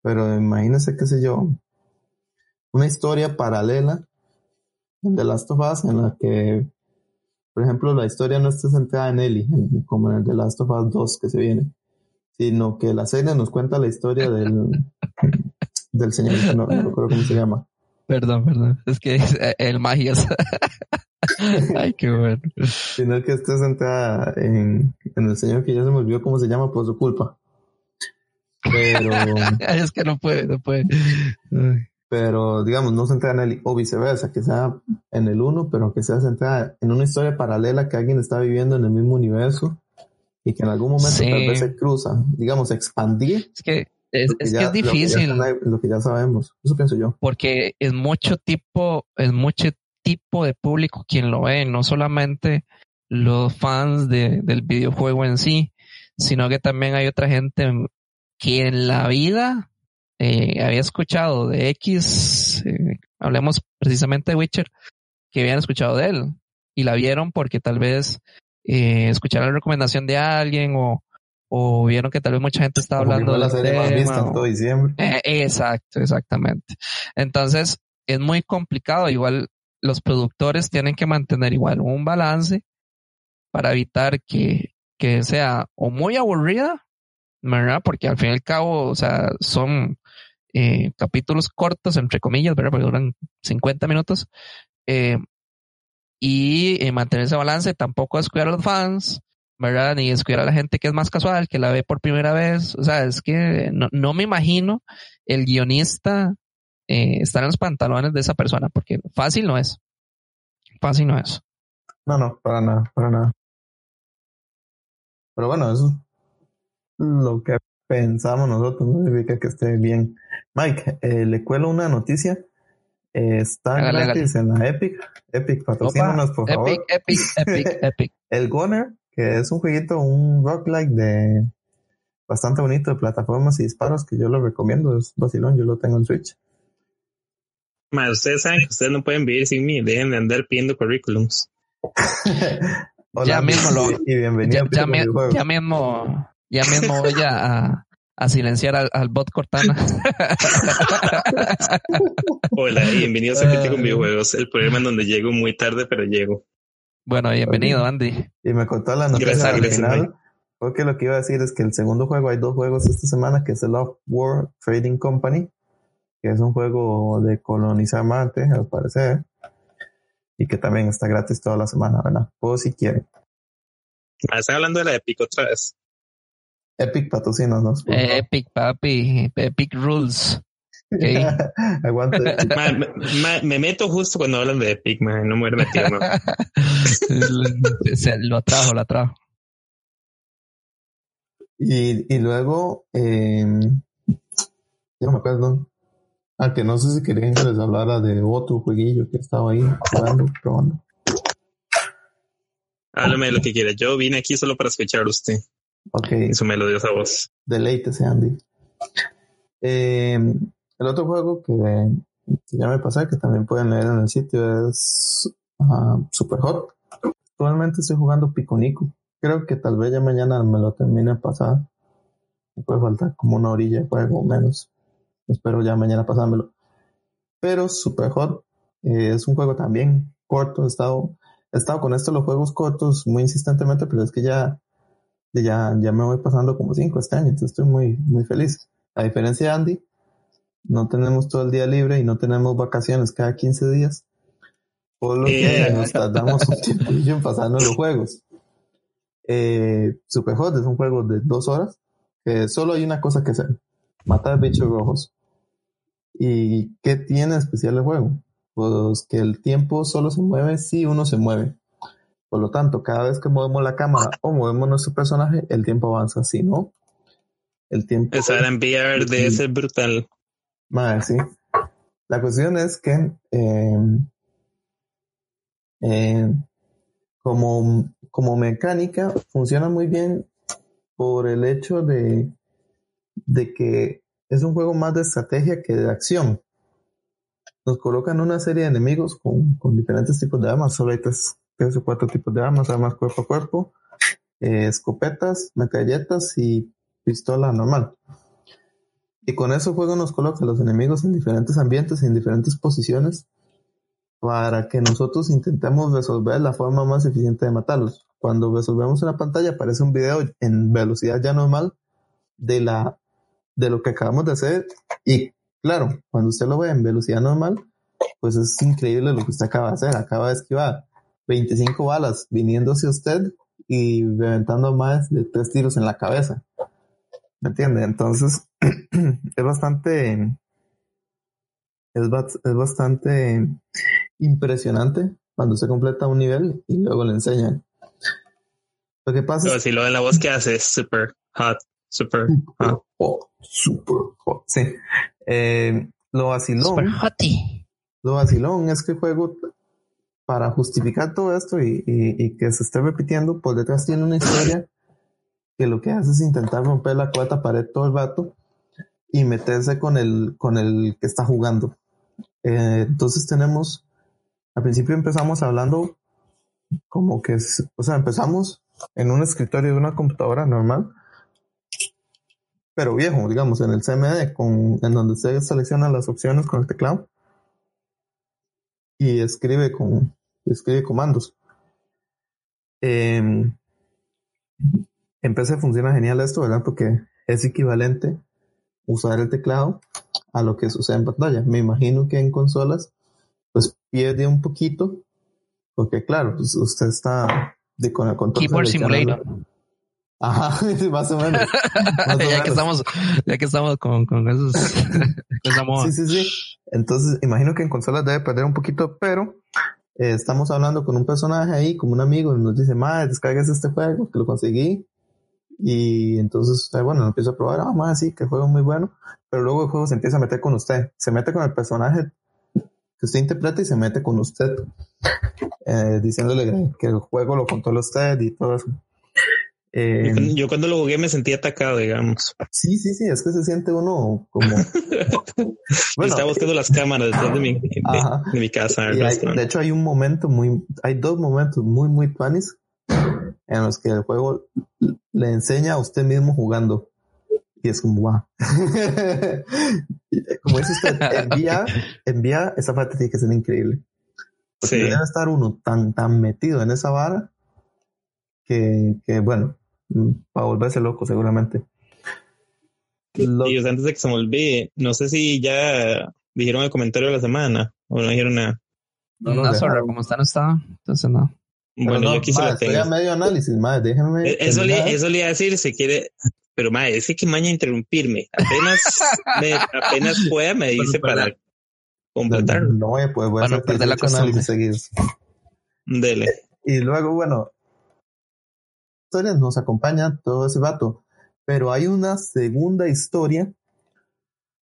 Pero imagínese, qué sé yo, una historia paralela en The Last of Us en la que, por ejemplo, la historia no esté centrada en Ellie, como en el The Last of Us 2 que se viene, sino que la serie nos cuenta la historia del, del señor, no, no recuerdo cómo se llama. Perdón, perdón, es que es eh, el magias. Ay, qué bueno. Sino que esté centrada en, en el señor que ya se me olvidó cómo se llama por su culpa. Pero. es que no puede, no puede. Pero, digamos, no centrada en el, o viceversa, que sea en el uno, pero que sea centrada en una historia paralela que alguien está viviendo en el mismo universo y que en algún momento tal vez se cruza, digamos, expandir. Es que es, que es difícil. Lo que, ya, lo que, ya, sabemos. Eso pienso yo. Porque es mucho tipo, es mucho tipo de público quien lo ve, no solamente los fans de, del videojuego en sí, sino que también hay otra gente que en la vida eh, había escuchado de X, eh, hablemos precisamente de Witcher, que habían escuchado de él y la vieron porque tal vez eh, escucharon la recomendación de alguien o, o vieron que tal vez mucha gente estaba hablando de la serie más vista todo diciembre. Eh, exacto, exactamente. Entonces es muy complicado. Igual los productores tienen que mantener igual un balance para evitar que, que sea o muy aburrida ¿verdad? Porque al fin y al cabo, o sea, son eh, capítulos cortos, entre comillas, ¿verdad? Porque duran 50 minutos. Eh, y eh, mantener ese balance, tampoco descuidar a los fans, ¿verdad? Ni descuidar a la gente que es más casual, que la ve por primera vez. O sea, es que no, no me imagino el guionista eh, estar en los pantalones de esa persona, porque fácil no es. Fácil no es. No, no, para nada, para nada. Pero bueno, eso lo que pensamos nosotros no significa que esté bien. Mike, eh, le cuelo una noticia. Eh, está gratis en la Epic. Epic, patrocínanos, por favor. Epic, Epic, Epic, Epic. El Goner que es un jueguito, un roguelike de bastante bonito de plataformas y disparos que yo lo recomiendo. Es vacilón, yo lo tengo en Switch. Ma, ustedes saben que ustedes no pueden vivir sin mí, dejen de andar pidiendo currículums. Hola, Ya mismo lo- y bienvenido Ya, a ya, mi- ya mismo, ya mismo voy a, a- a silenciar al, al bot Cortana. Hola, y bienvenidos a Crítico con Ah. Videojuegos, el programa en donde llego muy tarde, pero llego. Bueno, bienvenido, Andy. Y me contó la noticia Gracias, al gracias, final. Porque lo que iba a decir es que el segundo juego, hay dos juegos esta semana, que es el Off World Trading Company, que es un juego de colonizar Marte, al parecer, y que también está gratis toda la semana, ¿verdad? O si quieren. Ma, están hablando de la de Pico otra vez. Epic patrocínanos. por favor. Epic, papi. Epic Rules. Ma, me, ma, me meto justo cuando hablan de Epic, ma, no me hubiera metido, no. Se- lo atrajo, lo atrajo. Y, y luego, eh, yo no me acuerdo. Ah, que no sé si querían que les hablara de otro jueguillo que estaba ahí jugando, probando. Háblame de lo que quiera. Yo vine aquí solo para escuchar a usted Ok, y su melodiosa voz. deleítese, Andy. Eh, el otro juego que, que ya me pasé, que también pueden leer en el sitio, es ah, Super Hot. Actualmente estoy jugando Piconico. Creo que tal vez ya mañana me lo termine pasar. Me puede faltar como una orilla de juego o menos. Espero ya mañana pasármelo. Pero Super Hot eh, es un juego también corto. He estado, he estado con esto los juegos cortos muy insistentemente, pero es que ya ya, ya me voy pasando como cinco este año, entonces estoy muy, muy feliz. A diferencia de Andy, no tenemos todo el día libre y no tenemos vacaciones cada 15 días, por lo que Eh. nos tardamos un tiempillo en pasando los juegos. Eh, Superhot es un juego de dos horas, que solo hay una cosa que hacer, matar bichos rojos. ¿Y qué tiene especial el juego? Pues que el tiempo solo se mueve si uno se mueve. Por lo tanto, cada vez que movemos la cámara o movemos nuestro personaje, el tiempo avanza. Si no, el tiempo. Esa era en VR de ese brutal. Madre, sí. La cuestión es que eh, eh, como, como mecánica funciona muy bien por el hecho de, de que es un juego más de estrategia que de acción. Nos colocan una serie de enemigos con, con diferentes tipos de armas, hay o cuatro tipos de armas, armas cuerpo a cuerpo, eh, escopetas, metralletas y pistola normal. Y con eso el juego nos coloca a los enemigos en diferentes ambientes, en diferentes posiciones, para que nosotros intentemos resolver la forma más eficiente de matarlos. Cuando resolvemos una pantalla aparece un video en velocidad ya normal de la de lo que acabamos de hacer y claro, cuando usted lo ve en velocidad normal, pues es increíble lo que usted acaba de hacer. Acaba de esquivar 25 balas viniendo hacia usted y reventando más de tres tiros en la cabeza. ¿Me entiende? Entonces, es bastante, es, es bastante impresionante cuando se completa un nivel y luego le enseñan. Lo que pasa Pero es si lo de la voz que hace es super hot, super hot. oh, super hot. Sí. Eh, lo vacilón, Super hotty. lo vacilón es que el juego, para justificar todo esto y, que se esté repitiendo, por detrás tiene una historia que lo que hace es intentar romper la cuarta pared todo el rato y meterse con el, con el que está jugando. Eh, entonces tenemos, al principio empezamos hablando como que, o sea, empezamos en un escritorio de una computadora normal, pero viejo, digamos, en el CMD, con, en donde usted selecciona las opciones con el teclado y escribe con, escribe comandos. Em, en PC funciona genial esto, ¿verdad? Porque es equivalente usar el teclado a lo que sucede en pantalla. Me imagino que en consolas, pues pierde un poquito, porque claro, pues usted está de, con el control. Keyboard Simulator. Ajá, más o menos. Más o ya menos. que estamos, ya que estamos con, con esos. Sí, sí, sí. Entonces, imagino que en consolas debe perder un poquito, pero eh, estamos hablando con un personaje ahí, como un amigo, y nos dice, madre, descargues este juego, que lo conseguí. Y entonces, usted, bueno, lo empiezo a probar, ah, madre, sí, que juego muy bueno. Pero luego el juego se empieza a meter con usted, se mete con el personaje que usted interpreta y se mete con usted, eh, diciéndole que el juego lo controla usted y todo eso. Eh, Yo, cuando lo jugué me sentí atacado, digamos. sí, sí, sí, es que se siente uno como... y estaba buscando las cámaras detrás de mi, de, de mi casa. Hay- de hecho, hay un momento muy, hay dos momentos muy, muy panis en los que el juego le enseña a usted mismo jugando. Y es como, wow. como dice usted, envía, envía, esa parte tiene que ser increíble. Porque Sí. debe estar uno tan, tan metido en esa vara que, que bueno, para volverse loco seguramente. Lo- Y antes de que se me olvide, no sé si ya dijeron el comentario de la semana o no dijeron nada. No No, nos sorry, como está no está. Entonces no. Bueno, no, yo aquí se la estoy tengo. a medio análisis, madre, déjenme. Eh, Eso le, eso le iba a decir, si quiere, pero madre, ese que maña interrumpirme. Apenas, me, apenas pueda, me dice Bueno, para completar. No a poder, voy a Bueno, hacer la 18 análisis seguidos. Dele. Y luego, bueno, historia nos acompaña todo ese vato, pero hay una segunda historia.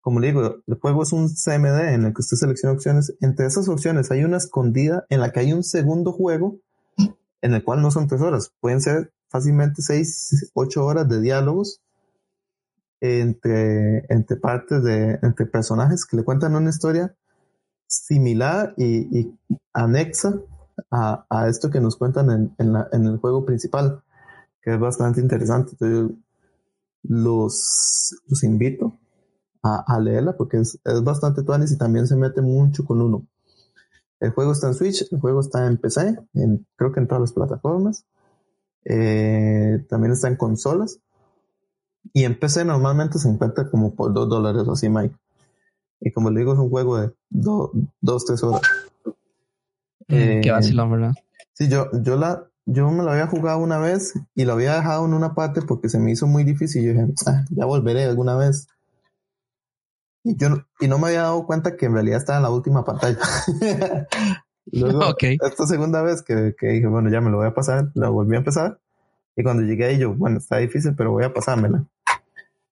Como le digo, el juego es un CMD en el que usted selecciona opciones. Entre esas opciones hay una escondida en la que hay un segundo juego en el cual no son tres horas, pueden ser fácilmente seis, ocho horas de diálogos entre, entre partes de, entre personajes que le cuentan una historia similar y, anexa a, esto que nos cuentan en, en, la- en el juego principal, que es bastante interesante. Entonces, los, los invito a, a leerla porque es, es bastante tuanis y también se mete mucho con uno. El juego está en Switch, el juego está en PC, en, creo que en todas las plataformas. Eh, también está en consolas. Y en PC normalmente se encuentra como por dos dólares o así, Mike. Y como le digo, es un juego de do- dos, tres horas. Eh, Qué vacilón, ¿verdad? Sí, yo, yo la, yo me lo había jugado una vez y lo había dejado en una parte porque se me hizo muy difícil. Yo dije, "Ah, ya volveré alguna vez. Y yo y no me había dado cuenta que en realidad estaba en la última pantalla. Luego, Ok. esta segunda vez que, que dije, bueno, ya me lo voy a pasar, la volví a empezar. Y cuando llegué ahí, yo, bueno, está difícil, pero voy a pasármela.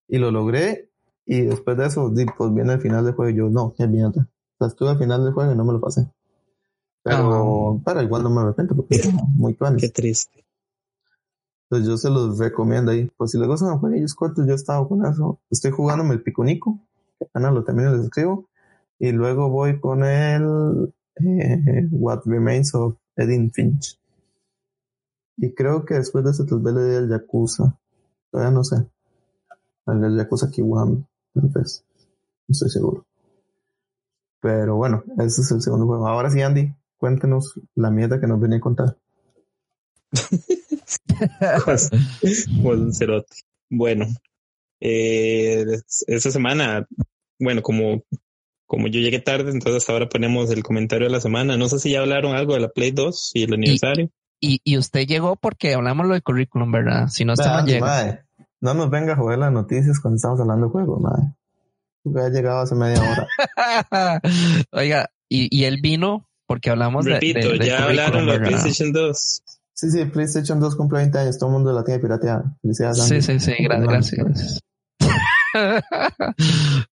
Y lo logré. Y después de eso, pues viene el final del juego. Y yo, no, qué mierda. O sea, estuve al final del juego y no me lo pasé. Pero, pero igual no me arrepiento porque es muy tuanis. Qué triste. Entonces yo se los recomiendo ahí. Pues si les gustan los jueguillos cortos, yo he estado con eso. Estoy jugándome el Piconico. Ana lo y les escribo. Y luego voy con el eh, What Remains of Edin Finch. Y creo que después de ese tal vez le di el Yakuza. Todavía no sé. El Yakuza Kiwami. Tal vez. No estoy seguro. Pero bueno, ese es el segundo juego. Ahora sí, Andy, cuéntenos la mierda que nos venía a contar. Pues, pues un cerote. Bueno, eh, esta semana, bueno, como, como yo llegué tarde, entonces ahora ponemos el comentario de la semana. No sé si ya hablaron algo de la Play 2 y el aniversario. Y, y usted llegó porque hablamos lo del currículum, ¿verdad? Si no, mae, no nos venga a joder las noticias cuando estamos hablando de juegos, madre. Porque ha llegado hace media hora. Oiga, y, y él vino porque hablamos de- Repito, de, del ya hablaron de. PlayStation 2. Sí, sí, PlayStation 2 cumple 20 años, todo el mundo la tiene pirateada. Felicidades. Sí, sí, sí, gra- gracias, gracias.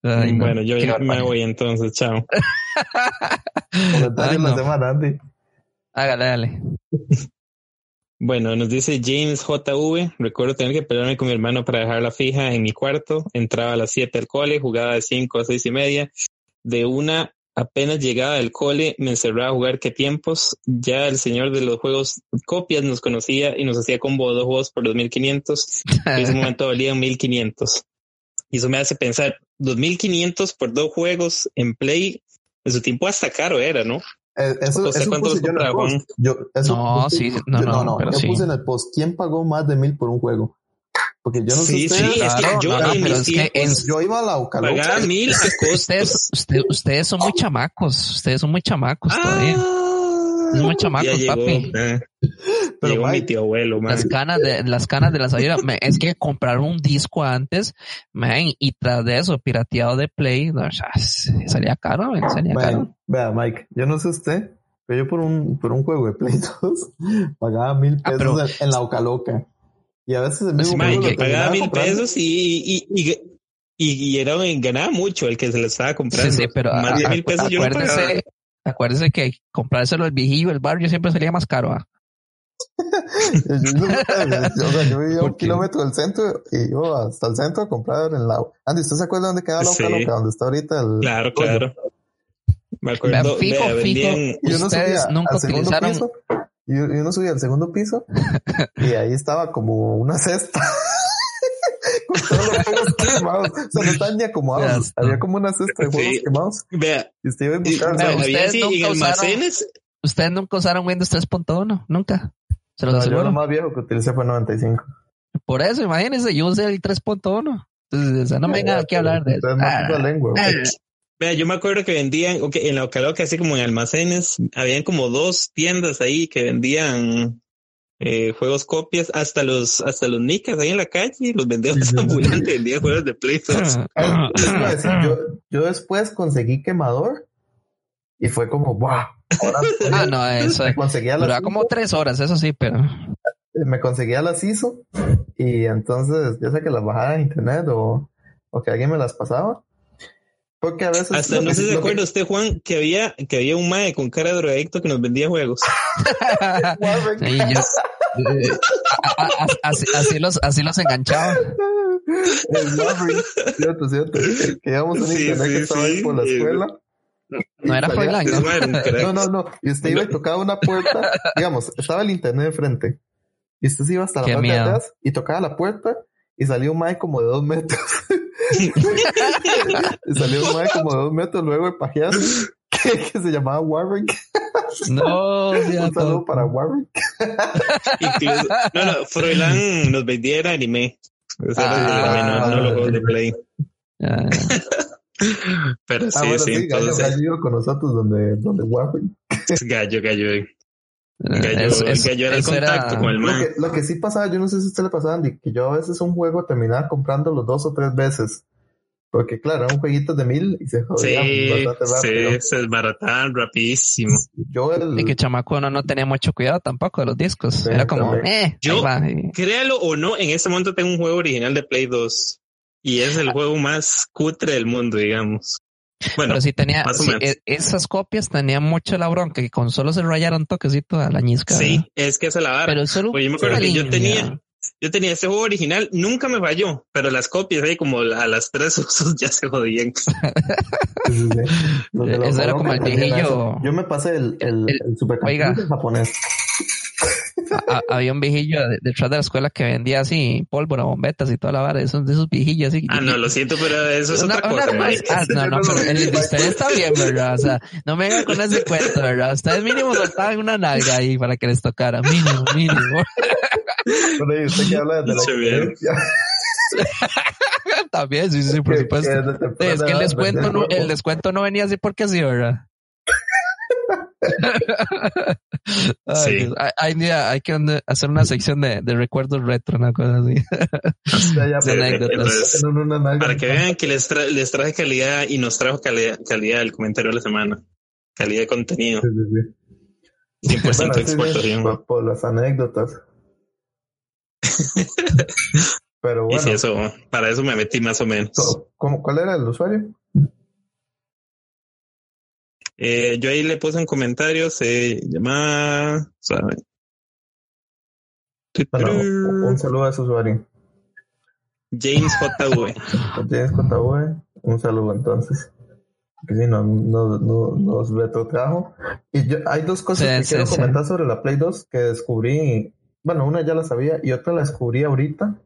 Ay, no, bueno, yo qué me voy entonces, chao. Ay, no. semana, Andy. Hágale, dale. Bueno, nos dice James JV. Recuerdo tener que pelearme con mi hermano para dejarla fija en mi cuarto. Entraba a las 7 al cole, jugaba de 5 a 6 y media. De una, apenas llegaba del cole, me encerraba a jugar qué tiempos. Ya el señor de los juegos copias nos conocía y nos hacía combo de dos juegos por 2500. En ese momento valían 1500. Y eso me hace pensar, 2500 por dos juegos en Play, en su tiempo hasta caro era, ¿no? Eh, eso, ¿Usted eso cuánto puse los yo en el compraba, post. Yo, eso No, puse- sí, no, yo- no, pero yo sí. puse en el post, ¿quién pagó más de mil por un juego? Porque yo no sé Sí, sí, es que Claro, yo no, no, en pero mis es que en- yo iba a la Ocaloca. pagaba mil a Ustedes, usted- ustedes son muy chamacos. Ustedes son muy chamacos todavía. Es muy chamacos, Ah, llegó, papi. eh, Pero, llegó mi tío abuelo, man. Las canas de las canas de la salida, es que compraron un disco antes, man, y tras de eso, pirateado de Play, salía caro, man, salía caro. vea, Mike, yo no sé usted, pero yo por un, por un juego de Play 2 pagaba mil Ah, pesos pero- en, en la Ocaloca. Y a veces el mismo Pues, Man, juego que lo pagaba mil comprando. pesos y, y, y, y, y era, ganaba mucho el que se lo estaba comprando. Sí, sí, pero más de mil pesos yo no pagaba. que comprárselo el viejillo, el barrio siempre salía más caro. ¿ah? o sea, yo vivía un kilómetro del centro y yo hasta el centro a comprar en la... Andy, ¿usted se acuerda dónde queda la Sí. Loca, ¿Dónde está ahorita el... Claro, claro. Me acuerdo, Fijo, vea, fijo. vendían, Ustedes subía nunca utilizaron- piso y y uno subía al segundo piso y ahí estaba como una cesta con todos los juegos quemados. O sea, no estaban ni acomodados. Había como una cesta de juegos Sí. quemados vea, y usted iba a buscar. Vea, había ustedes así nunca en usaron- almacenes, Ustedes nunca usaron Windows 3.1, nunca. Se los No, yo lo más viejo que utilicé fue 95. Por eso, imagínense, yo usé el 3.1. Entonces, o sea, no me vengan aquí a hablar de eso. No Ah, puta lengua. ah, Vea, yo me acuerdo que vendían, ok, en la Ocaloca, así como en almacenes, habían como dos tiendas ahí que vendían eh, juegos copias, hasta los, hasta los nicas ahí en la calle, los vendedores ambulantes vendían juegos de Play 2. Ah, les iba a decir, yo, yo después conseguí quemador y fue como, ¡buah! Ahora Ah, no, eso me conseguía duraba como tres horas, eso sí, pero me conseguía las ISO y entonces ya sé que las bajaba en internet o, o que alguien me las pasaba. Porque a veces... Hasta no sé si se que- acuerda usted, Juan, que había, que había un mae con cara de drogadicto que nos vendía juegos. Y yo- eh, a- a- a- así, así los, así los enganchaba. El. Cierto, cierto. Que íbamos en Sí, internet sí, que estaba ahí sí. por la escuela. No era Froilán, ¿no? No, no, no. Y usted iba y tocaba una puerta. digamos, estaba el internet enfrente. Y usted se iba hasta la Qué parte de miedo. atrás y tocaba la puerta y salió un mae como de dos metros. Y salió un mae como de dos metros luego de pajear que, que se llamaba Warren. No, Un saludo para Warren. Incluso, no, no, Froilán nos vendía era anime. Eso era Ah, también, no, no los juegos de Play. Ya, Pero Ah, sí, bueno, sí, sí, Gallo, entonces, Gallo iba con nosotros donde, donde Warren. gallo, gallo. Eso- eso- gallo era el era- contacto con el Lo que, lo que sí pasaba, yo no sé si a usted le pasaba, Andy, que yo a veces un juego terminaba comprándolo dos o tres veces. Porque claro, eran jueguitos de mil y se jodían Sí, bastante rápido. sí, se desbarataban rapidísimo. Yo el... Y que chamaco uno no tenía mucho cuidado tampoco de los discos. Sí, Era como, también. eh, Yo- y- Créalo o no, en este momento tengo un juego original de Play 2 y es el juego más cutre del mundo, digamos. Bueno, pero sí tenía, sí, e- esas copias tenían mucho la bronca que con solo se rayaron un toquecito a la ñisca. sí, ¿verdad? es que es la pero solo Pues yo me acuerdo que yo tenía, yo tenía ese juego original, nunca me falló, pero las copias ahí como a las tres usos ya se jodían. Ese era como el viejillo. eso. Yo me pasé el, el, El- japonés. A- había un viejillo de- detrás de la escuela que vendía así pólvora, bombetas y toda la vara, esos de esos viejillos así. Ah, no, lo siento, pero eso es Una- otra una cosa, Mike. ah, no, no, pero el usted está bien, ¿verdad? O sea, no me vengan con ese cuento, ¿verdad? Ustedes mínimo soltaban una nalga ahí para que les tocara, mínimo, mínimo. Ahí usted que habla de la. También, sí, sí, por supuesto. es que el descuento, no, el descuento no venía así porque así, ¿verdad? Ay, Sí. Hay, que hacer una sección de, de recuerdos retro, una cosa así. Ya, ya, anécdotas. entonces. Para que vean que les, tra- les traje calidad y nos trajo calidad, calidad del comentario de la semana. Calidad de contenido. Sí, sí, sí. 100% Bueno, sí, sí, exportación. por, por las anécdotas. Pero Y bueno, sí, eso, para eso me metí más o menos. ¿cómo- ¿cuál era el usuario? Eh, yo ahí le puse un comentario, se llama... ¿sabe? Bueno, un saludo a ese usuario. James JV. James JV, un saludo entonces. Que sí, no, no, no, nos retrotrajo. Y yo, hay dos cosas Sí, que sí, quiero sí. comentar sobre la Play 2 que descubrí. Bueno, una ya la sabía y otra la descubrí ahorita.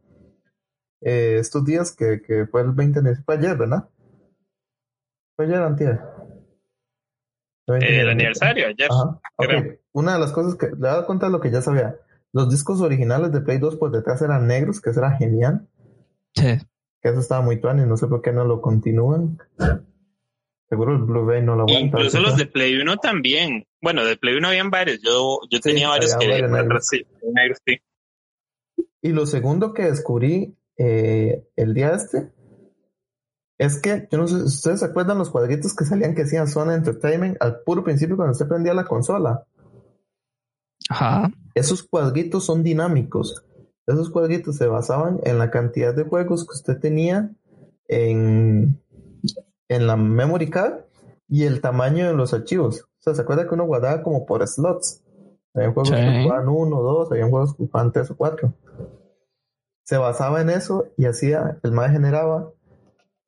Eh, estos días que, que fue el 20 de fue ayer, ¿verdad? Fue ayer, antier. Fue 20 de el aniversario, ayer. Ajá. Una de las cosas que le he dado cuenta de lo que ya sabía. Los discos originales de Play 2 por detrás eran negros, que eso era genial. Sí. Que eso estaba muy tuan y no sé por qué no lo continúan. Seguro el Blu-ray no lo aguanta. Incluso los de Play 1 también. Bueno, de Play 1 habían varios. Yo, yo Sí, tenía varios que varios negros. sí, negros, sí. Y lo segundo que descubrí eh, el día este es que, yo no sé, ¿ustedes se acuerdan los cuadritos que salían que decían Zona Entertainment al puro principio cuando se prendía la consola? Ajá. Esos cuadritos son dinámicos. Esos cuadritos se basaban en la cantidad de juegos que usted tenía en, en la memory card y el tamaño de los archivos. O sea, ¿se acuerda que uno guardaba como por slots? Había juegos Sí. que ocupaban uno, dos, había juegos que ocupaban tres o cuatro. Se basaba en eso y hacía, el MAE generaba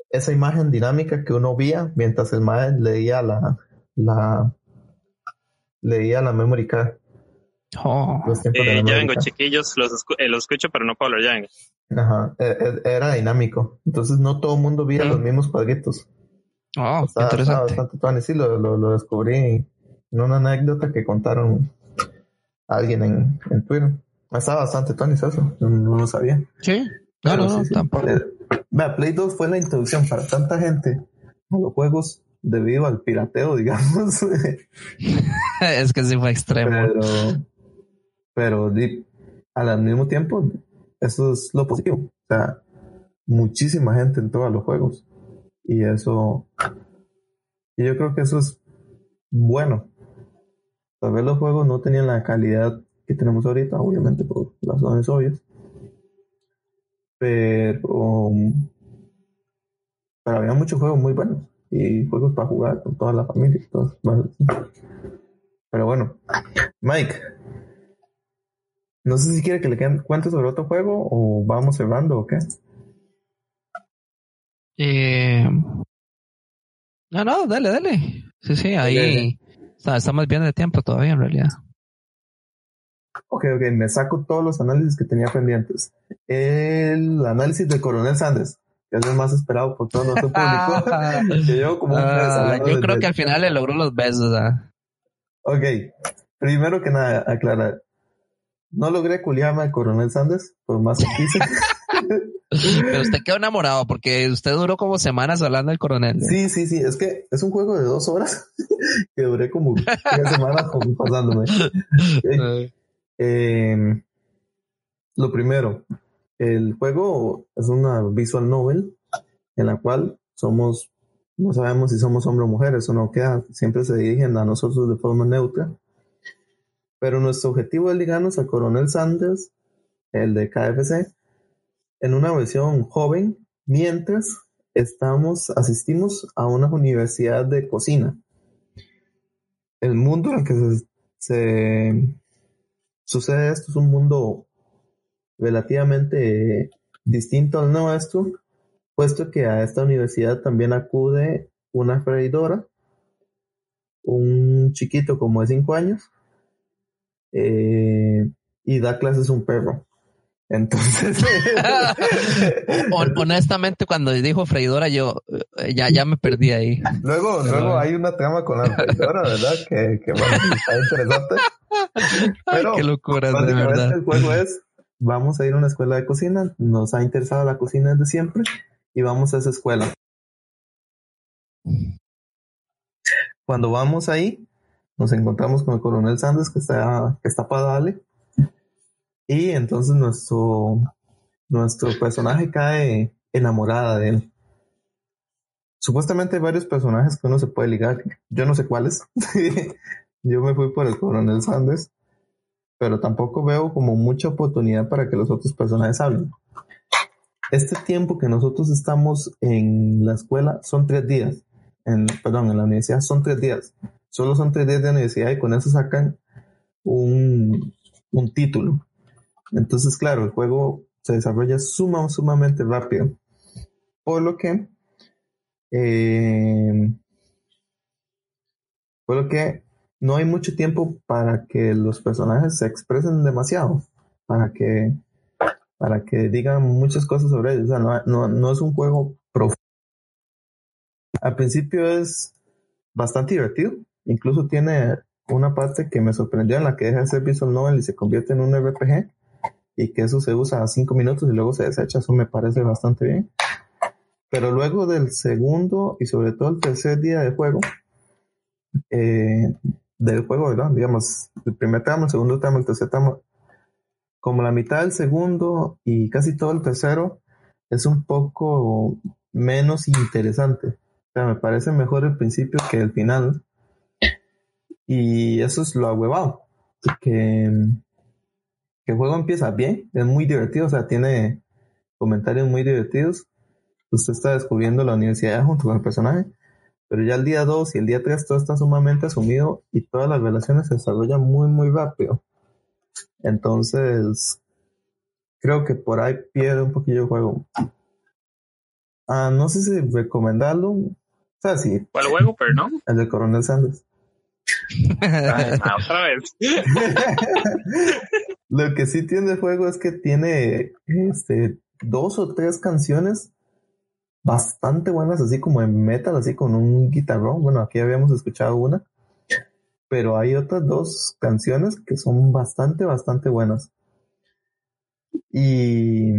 esa imagen dinámica que uno veía mientras el MAE leía la, la, leía la memory card. Oh. Eh, ya vengo, chiquillos, los, escu- eh, los escucho, pero no puedo hablar, ya vengo. Ajá, e- e- era dinámico. Entonces no todo el mundo veía Mm. los mismos cuadritos. Oh, Estaba, estaba interesante. bastante tuanis. Sí, lo, lo, lo descubrí en una anécdota que contaron a alguien en, en Twitter. Estaba bastante tuanis eso. No, no lo sabía. Sí. No, Pero no, sí, no, sí. tampoco. Vea, Play 2 fue la introducción para tanta gente a los juegos debido al pirateo, digamos. es que sí fue extremo. pero, pero al mismo tiempo, eso es lo positivo. O sea, muchísima gente entró a los juegos. Y eso, y yo creo que eso es bueno. Tal vez los juegos no tenían la calidad que tenemos ahorita, obviamente por razones obvias. Pero, pero había muchos juegos muy buenos y juegos para jugar con toda la familia. cosas. Pero bueno, Mike, no sé si quiere que le queden- cuente sobre otro juego o vamos cerrando o qué. Eh, no, no, dale, dale. Sí, sí, ahí está- estamos bien de tiempo todavía en realidad. Ok, ok, me saco todos los análisis que tenía pendientes. El análisis del Coronel Sanders, que es el más esperado por todo nuestro público. que llevo como un hablando yo creo que al final le logró los besos. ah. Ok, primero que nada, aclarar. No logré culiarme al Coronel Sanders, por más que quise. Pero usted quedó enamorado porque usted duró como semanas hablando del coronel. ¿eh? Sí, sí, sí, es que es un juego de dos horas que duré como tres semanas pasándome. Eh, lo primero, el juego es una visual novel en la cual somos, no sabemos si somos hombre o mujer, eso no queda, siempre se dirigen a nosotros de forma neutra. Pero nuestro objetivo es ligarnos a Coronel Sanders, el de KFC, en una versión joven, mientras estamos, asistimos a una universidad de cocina. El mundo en el que se sucede esto es un mundo relativamente distinto al nuestro, puesto que a esta universidad también acude una freidora, un chiquito como de 5 años, eh, y da clases un perro. Entonces, hon- honestamente, cuando dijo freidora, yo eh, ya, ya me perdí ahí. luego, luego hay una trama con la freidora, ¿verdad? Que, que bueno, está interesante. Pero Ay, qué locura, de verdad. el juego es, vamos a ir a una escuela de cocina, nos ha interesado la cocina desde siempre y vamos a esa escuela. Cuando vamos ahí, nos encontramos con el coronel Sanders que está, que está para darle y entonces nuestro, nuestro personaje cae enamorada de él. Supuestamente hay varios personajes que uno se puede ligar, yo no sé cuáles. yo me fui por el coronel Sanders pero tampoco veo como mucha oportunidad para que los otros personajes hablen. Este tiempo que nosotros estamos en la escuela son tres días, en, perdón, en la universidad son tres días, solo son tres días de universidad y con eso sacan un, un título. Entonces, claro, el juego se desarrolla suma, sumamente rápido, por lo que, eh, por lo que no hay mucho tiempo para que los personajes se expresen demasiado, para que, para que digan muchas cosas sobre ellos. O sea, no, no, no es un juego profundo. Al principio es bastante divertido, incluso tiene una parte que me sorprendió en la que deja de ser visual novel y se convierte en un RPG y que eso se usa cinco minutos y luego se desecha, eso me parece bastante bien. Pero luego del segundo y sobre todo el tercer día de juego, eh, del juego, ¿verdad? Digamos, el primer tramo, el segundo tramo, el tercer tramo, como la mitad del segundo y casi todo el tercero es un poco menos interesante. O sea, me parece mejor el principio que el final. Y eso es lo ahuevado. Que, que el juego empieza bien, es muy divertido, o sea, tiene comentarios muy divertidos. Usted está descubriendo la universidad junto con el personaje, Pero ya el día 2 y el día 3 todo está sumamente asumido y todas las relaciones se desarrollan muy, muy rápido. Entonces, creo que por ahí pierde un poquillo el juego. Ah, no sé si recomendarlo. O sea, sí. ¿Cuál juego, pero no? El de Coronel Sanders. Ah, otra vez. Lo que sí tiene el juego es que tiene este, dos o tres canciones bastante buenas, así como en metal, así con un guitarrón. Bueno, aquí habíamos escuchado una, pero hay otras dos canciones que son bastante, bastante buenas. Y,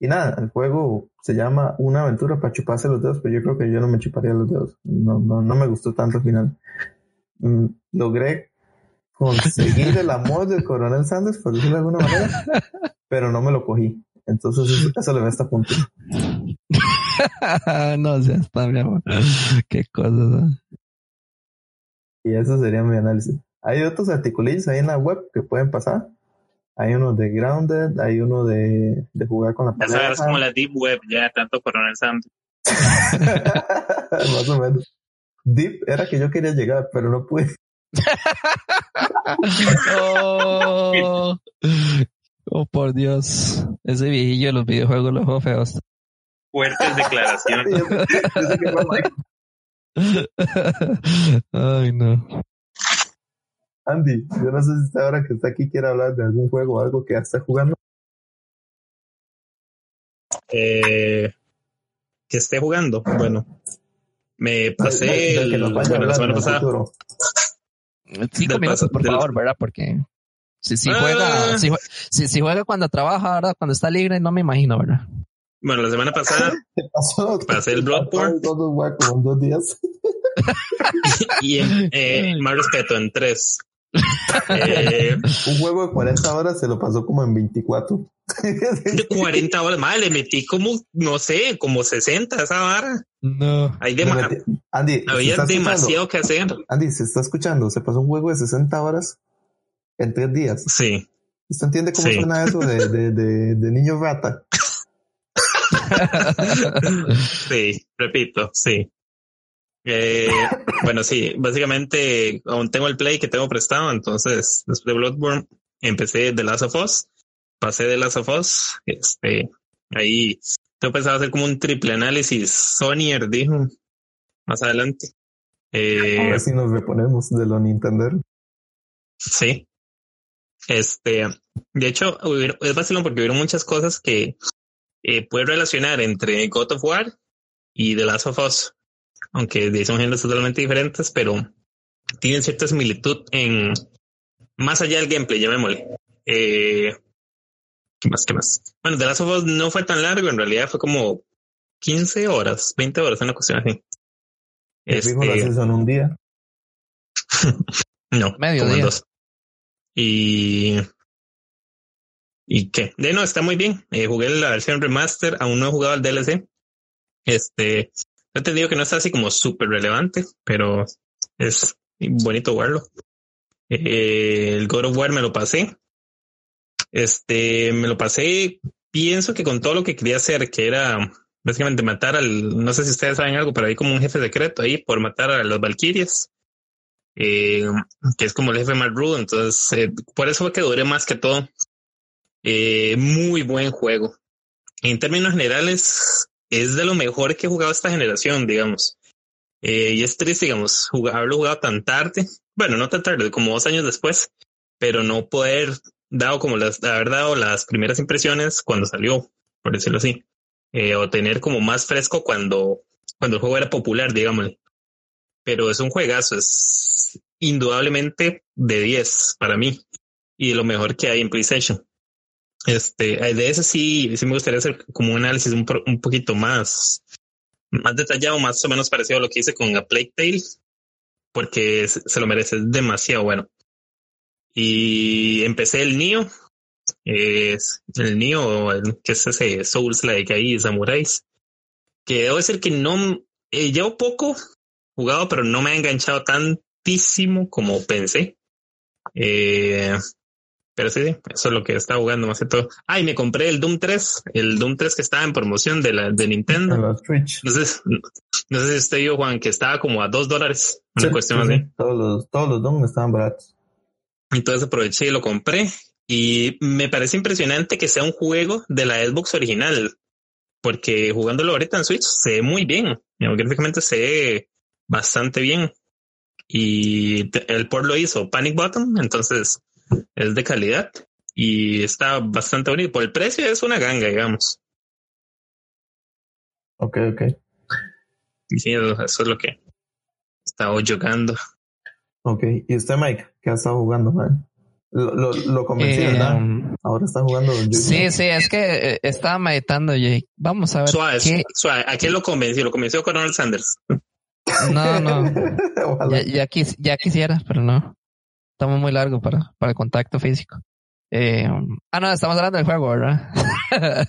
y nada, el juego se llama Una aventura para chuparse los dedos, pero yo creo que yo no me chuparía los dedos. No, no, no me gustó tanto al final. Mm, logré conseguir el amor del coronel Sanders, por decirlo de alguna manera, pero no me lo cogí. Entonces eso, eso le resta punto. no seas tan mi amor. Qué cosas. Y eso sería mi análisis. Hay otros articulillos ahí en la web que pueden pasar. Hay uno de Grounded, hay uno de, de jugar con la Esa pareja. es como la Deep Web, ya tanto Coronel Sanders. Más o menos. Deep era que yo quería llegar, pero no pude. Oh, oh, por Dios. Ese viejillo de los videojuegos los juegos feos. Fuertes declaraciones. Ay, no. Andy, yo no sé si usted ahora que está aquí quiere hablar de algún juego o algo que ya está jugando. Eh, que esté jugando. Bueno, me pasé el- bueno, la semana pasada. futuro. Cinco Del minutos, paso- por del- favor, ¿verdad? Porque si, si Ah. juega, si, jue- si, si juega cuando trabaja, ¿verdad? Cuando está libre, no me imagino, ¿verdad? Bueno, la semana pasada ¿Qué pasó? pasé el Bloodborne en dos días. y en, eh, más respeto en tres. Eh, Un juego de 40 horas se lo pasó como en 24. De 40 horas, madre, le metí como, no sé, como 60 a esa vara. No. Hay metí- Andy, ¿se había escuchando? demasiado que hacer. Andy, se está escuchando. Se pasó un juego de 60 horas en tres días. Sí. ¿Usted entiende cómo Sí. suena eso de, de, de, de niño rata? Sí, repito, sí. Eh, bueno, sí, básicamente aún tengo el play que tengo prestado, entonces después de Bloodborne empecé The Last of Us, pasé de Last of Us, este, ahí tengo pensado hacer como un triple análisis, Sonyer dijo, más adelante. A Eh, ver si nos reponemos de lo Nintendo. Sí. Este, de hecho, es vacilón porque hubieron muchas cosas que eh, puedes relacionar entre God of War y The Last of Us, aunque de- son géneros totalmente diferentes, pero tienen cierta similitud en más allá del gameplay, llamémosle. Eh, ¿Qué más? ¿Qué más? Bueno, The Last of Us no fue tan largo, en realidad fue como 15 horas, 20 horas, una cuestión así. Lo Este, haces en un día. no, Medio como en día. dos. Y. ¿Y qué? De no, está muy bien. Eh, jugué la versión remaster, aún no he jugado el DLC. Este. He entendido que no está así como súper relevante, pero es bonito jugarlo. Eh, el God of War me lo pasé. Este, me lo pasé, pienso que con todo lo que quería hacer, que era básicamente matar al, no sé si ustedes saben algo, pero hay como un jefe secreto ahí por matar a los Valkyrias eh, que es como el jefe más rudo. Entonces, eh, por eso fue que duré más que todo. Eh, muy buen juego. En términos generales, es de lo mejor que he jugado esta generación, digamos. Eh, y es triste, digamos, haberlo jugado tan tarde. Bueno, no tan tarde, como dos años después, pero no poder dado como las, haber dado las primeras impresiones cuando salió, por decirlo así. Eh, o tener como más fresco cuando, cuando el juego era popular, digámosle pero es un juegazo, es indudablemente de 10 para mí y de lo mejor que hay en PlayStation. Este, de ese sí, sí me gustaría hacer como un análisis un, un poquito más, más detallado, más o menos parecido a lo que hice con A Plague porque se, lo merece, demasiado bueno. Y empecé el Nio, es el Nio, el- que es ese Souls like ahí, Samuráis, que debo decir que no, eh, llevo poco jugado, pero no me ha enganchado tantísimo como pensé. Eh, Pero sí, sí, eso es lo que estaba jugando más que todo. Ah, y me compré el Doom 3, el Doom 3 que estaba en promoción de la de Nintendo. Entonces, no sé si usted vio, Juan, que estaba como a dos dólares. Una Sí, cuestión sí, así. sí. Todos los, todos los Doom estaban baratos. Entonces aproveché y lo compré. Y me parece impresionante que sea un juego de la Xbox original. Porque jugándolo ahorita en Switch se ve muy bien. Gráficamente se ve bastante bien. Y el port lo hizo Panic Button, entonces es de calidad. Y está bastante bonito. Por el precio es una ganga, digamos. Ok, ok. Y sí, eso eso es lo que estaba jugando. Ok. ¿Y usted, Mike? ¿Qué ha estado jugando, man? Lo, lo, lo convencí, Eh, ¿verdad? Ahora está jugando. Sí, sí, es que eh, estaba meditando, Jake. Vamos a ver Suave, qué. suave. ¿A quién lo convenció? Lo convenció Coronel Sanders. No, no. Ya, ya, quis- ya quisiera, pero no. Estamos muy largo para, para el contacto físico. Eh, ah, no, estamos hablando del juego, ¿verdad?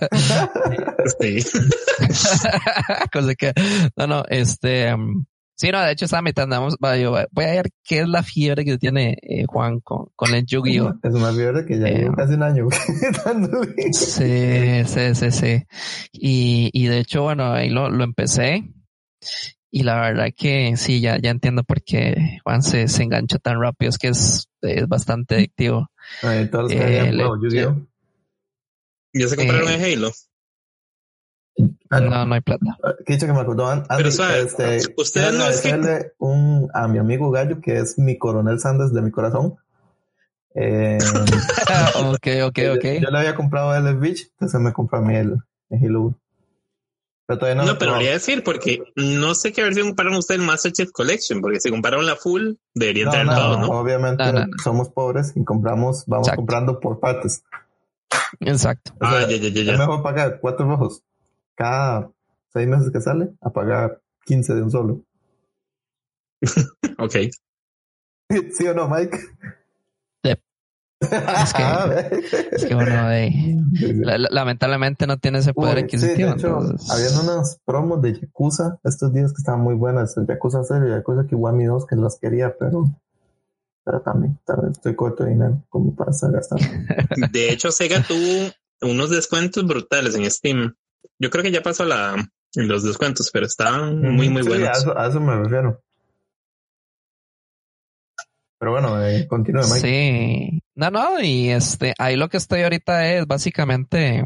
Sí. Cosa que, no, no, este, um, sí, no, de hecho estaba meditando. Vamos, voy a ver qué es la fiebre que tiene eh, Juan con, con el Yu-Gi-Oh! Es una fiebre que ya Eh, llevo casi un año dándole. Sí, sí, sí, sí. Y, y de hecho, bueno, ahí lo, lo empecé. Y la verdad que sí, ya, ya entiendo por qué Juan se, se engancha tan rápido. Es que es, es bastante adictivo. Ay, todos los que Eh, hayan le- jugado Yu-Gi-Oh. ¿Ya se compraron Eh, el Halo? Ah, No, no hay plata. Que dicho que me acordó. An- Andy, Pero, este, ustedes no es que- un, a mi amigo Gallo, que es mi coronel Sanders de mi corazón. Eh, ok, ok, ok. Yo, yo le había comprado el Beach, entonces me compró a mí el, el Halo. Pero todavía no, No, pero probado. quería decir, porque no sé qué versión compraron ustedes el Master Chief Collection, porque si compraron la full, deberían No, tener no, todo, ¿no? obviamente No, no, no. somos pobres y compramos, vamos Exacto. comprando por partes. Exacto. O Ah, sea, ya, ya, ya, Es mejor pagar cuatro rojos cada seis meses que sale a pagar 15 de un solo. Ok. ¿Sí o no, Mike? Sí. Es que- Es que bueno, eh, la- la- lamentablemente no tiene ese poder Uy, sí, de adquisitivo. hecho, entonces- habían unas promos de Yakuza estos días que estaban muy buenas. El Yakuza 0 y Yakuza Kiwami 2 que las quería, pero, pero también, también estoy corto de dinero como para estar gastando. De hecho, Sega tuvo unos descuentos brutales en Steam. Yo creo que ya pasó la, los descuentos, pero estaban muy, muy Sí, A buenos. eso, a eso me refiero. Pero bueno, eh, continúe, Mike. Sí. No, no, y este, ahí lo que estoy ahorita es básicamente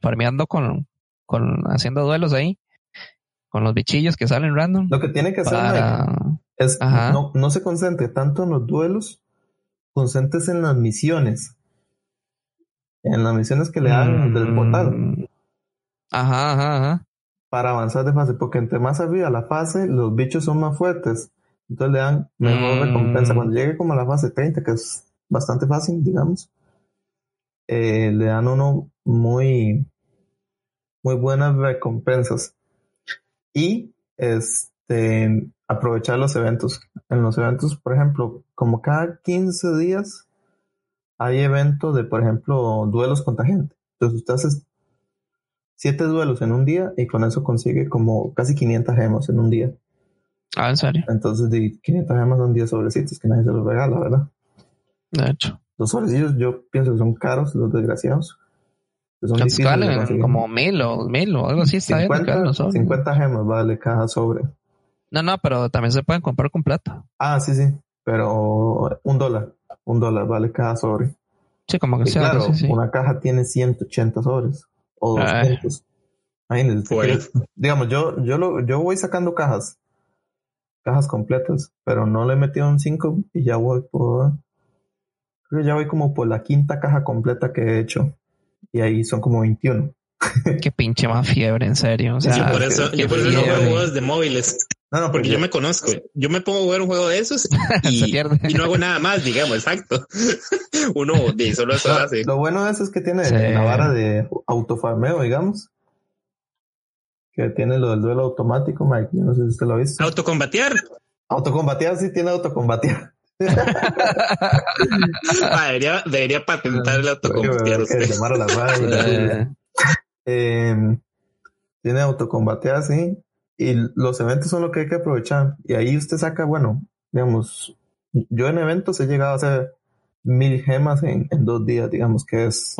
farmeando con, con, haciendo duelos ahí, con los bichillos que salen random. Lo que tiene que hacer Mike, Para, es Ajá. no, no se concentre tanto en los duelos, concéntrese en las misiones. En las misiones que le dan del portal Mm, Ajá, ajá, ajá. para avanzar de fase, porque entre más arriba la fase, los bichos son más fuertes. Entonces le dan mejor Mm. recompensa. Cuando llegue como a la fase 30, que es bastante fácil, digamos, eh, le dan uno muy, muy buenas recompensas. Y este aprovechar los eventos. En los eventos, por ejemplo, como cada 15 días hay eventos de, por ejemplo, duelos contra gente. Entonces usted hace siete duelos en un día y con eso consigue como casi 500 gemas en un día. Ah, en serio. Entonces, de 500 gemas son 10 sobrecitos que nadie se los regala, ¿verdad? De hecho. Los sobrecillos yo pienso que son caros, los desgraciados. Que son. Como mil o mil o algo así. Está bien, 50, acá, no son. 50 gemas vale cada sobre. No, no, pero también se pueden comprar con plata. Ah, sí, sí. Pero un dólar. Un dólar vale cada sobre. Sí, como que Y sea. claro, sí, sí. una caja tiene 180 sobres. O Ay. 200. Imagínense, Bueno. que- digamos, yo, yo, lo, yo voy sacando cajas. Cajas completas. Pero no le he metido un 5 y ya voy por... Creo que ya voy como por la quinta caja completa que he hecho. Y ahí son como 21. Qué pinche más fiebre, en serio. O sea, yo por eso, yo por eso no juego juegos de móviles, No, no, porque yo me conozco. Yo me pongo a jugar un juego de esos Se y, pierde. y no hago nada más, digamos, exacto. Uno de solo eso hace. Lo bueno de eso es que tiene Sí. la vara de autofarmeo, digamos. Que tiene lo del duelo automático, Mike. Yo no sé si usted lo ha visto. Autocombatear. Autocombatear sí tiene autocombatear. Ah, debería, debería patentar el autocombatear. Usted. a la radio. Eh, Eh, tiene autocombatear, sí. Y los eventos son lo que hay que aprovechar. Y ahí usted saca, bueno, digamos, yo en eventos he llegado a hacer mil gemas en, en dos días, digamos que es,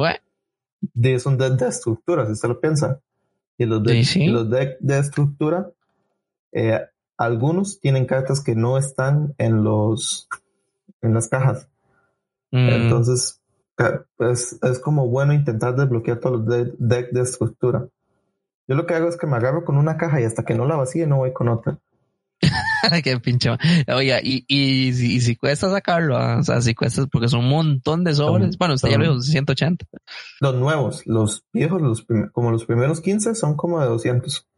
de- es un deck de estructura, si usted lo piensa. Y los decks Sí, sí. y los de estructura, eh, algunos tienen cartas que no están en los en las cajas. mm, Entonces, pues, es como bueno intentar desbloquear todos los de- decks de estructura. Yo lo que hago es que me agarro con una caja y hasta que no la vacíe no voy con otra. qué pinche. Oiga, y, y, si- y si cuesta sacarlo, ah, o sea, si cuesta, porque son un montón de sobres. Son- bueno, usted ya lo dijo, 180. Los nuevos, los viejos, los como los primeros 15 son como de 200.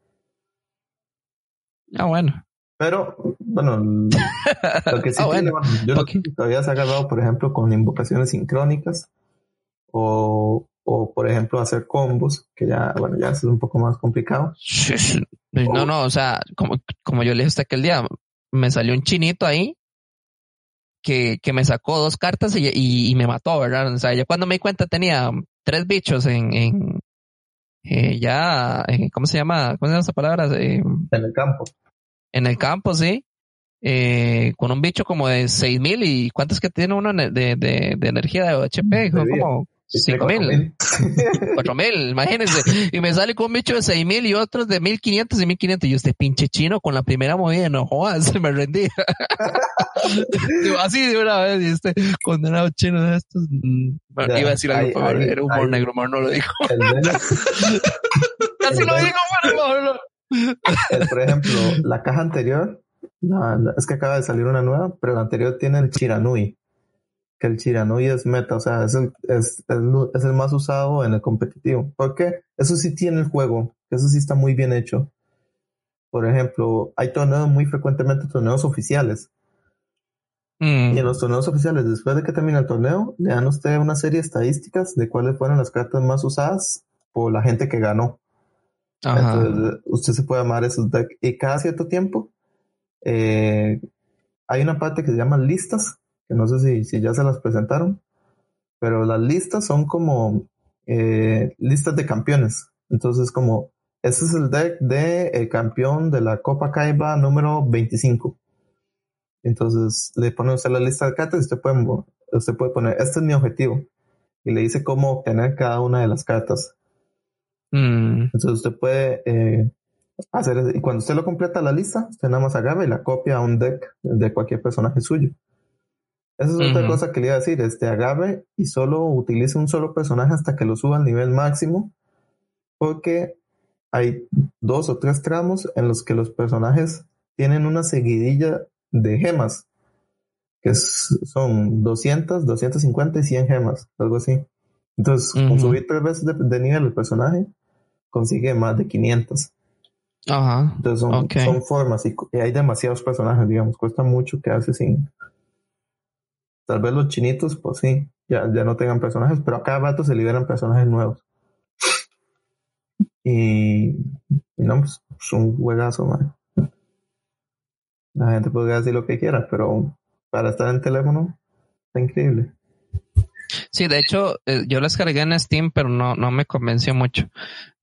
Ah, bueno. Pero, bueno, lo que sí Ah, bueno. yo todavía se ha agarrado, por ejemplo, con invocaciones sincrónicas o, o, por ejemplo, hacer combos, que ya, bueno, ya es un poco más complicado. No, no, o sea, como, como yo le dije hasta aquel día, me salió un chinito ahí que, que me sacó dos cartas y, y, y me mató, ¿verdad? O sea, yo cuando me di cuenta tenía tres bichos en, en eh, ya, eh, ¿cómo se llama? ¿Cómo se llama esa palabra? Eh, En el campo. en el campo, sí. Eh, con un bicho como de 6000 y ¿cuántas que tiene uno de, de, de, energía de HP? Como cinco mil. cuatro mil, imagínense. Y me sale con un bicho de seis mil y otros de mil quinientos y mil quinientos. Y este pinche chino con la primera movida, no jodas, me rendí. Así de una vez, y este condenado chino de estos. mm, bueno, iba a decir algo, pero ahí- era humor negro, mejor no lo dijo. Casi lo digo, pero el- por ejemplo, la caja anterior, la- la- es que acaba de salir una nueva, pero la anterior tiene el Chiranui. Que el Chiranui es meta, o sea, es el, es, lo- es el más usado en el competitivo. Porque eso sí tiene el juego, eso sí está muy bien hecho. Por ejemplo, hay torneos muy frecuentemente, torneos oficiales. Mm, Y en los torneos oficiales, después de que termina el torneo, le dan a usted una serie de estadísticas de cuáles fueron las cartas más usadas por la gente que ganó. Ajá. Entonces, usted se puede armar esos decks. Y cada cierto tiempo, eh, hay una parte que se llama listas, que no sé si, si ya se las presentaron, pero las listas son como eh, listas de campeones. Entonces, como, este es el deck de el campeón de la Copa Kaiba número 25. Entonces, le pone usted la lista de cartas y usted puede, usted puede poner, este es mi objetivo. Y le dice cómo obtener cada una de las cartas. Mm, Entonces usted puede eh, hacer, y cuando usted lo completa la lista, usted nada más agarra y la copia a un deck de cualquier personaje suyo. Esa es otra cosa que le iba a decir, este agarre y solo utilice un solo personaje hasta que lo suba al nivel máximo, porque hay dos o tres tramos en los que los personajes tienen una seguidilla de gemas, que es- son 200, 250 y 100 gemas, algo así. Entonces, con subir tres veces de, de nivel el personaje, consigue más de 500. ajá. Entonces son, formas y, y hay demasiados personajes, digamos, cuesta mucho quedarse sin... Tal vez los chinitos, pues sí, ya, ya no tengan personajes, pero a cada rato se liberan personajes nuevos. Y, no, pues es un juegazo, man. La gente puede decir lo que quiera, pero para estar en teléfono está increíble. Sí, de hecho, eh, yo las cargué en Steam, pero no, no me convenció mucho.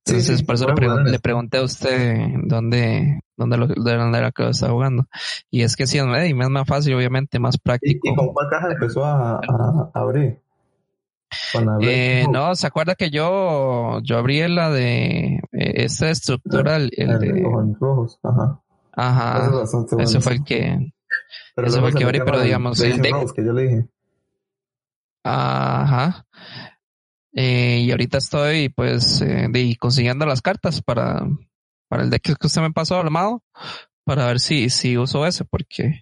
Entonces, sí, por eso le, pregun- pregunté a usted dónde, dónde, lo, de dónde era que lo estaba jugando. Y es que sí, es más y fácil, obviamente, más ¿Y, práctico. y con cuál caja empezó a, a- a abrir? Eh, no, ¿se acuerda que yo, yo abrí la de eh, esta estructura, el, el el de de, ojos rojos, ajá. Eso es ajá, bastante bueno. ese fue el que, Pero luego fue el que abrí, pero digamos, deck- Rose que yo le dije. Ajá. Eh, y ahorita estoy, pues, eh, de, consiguiendo las cartas para, para el deck que usted me pasó armado, para ver si, si uso ese, porque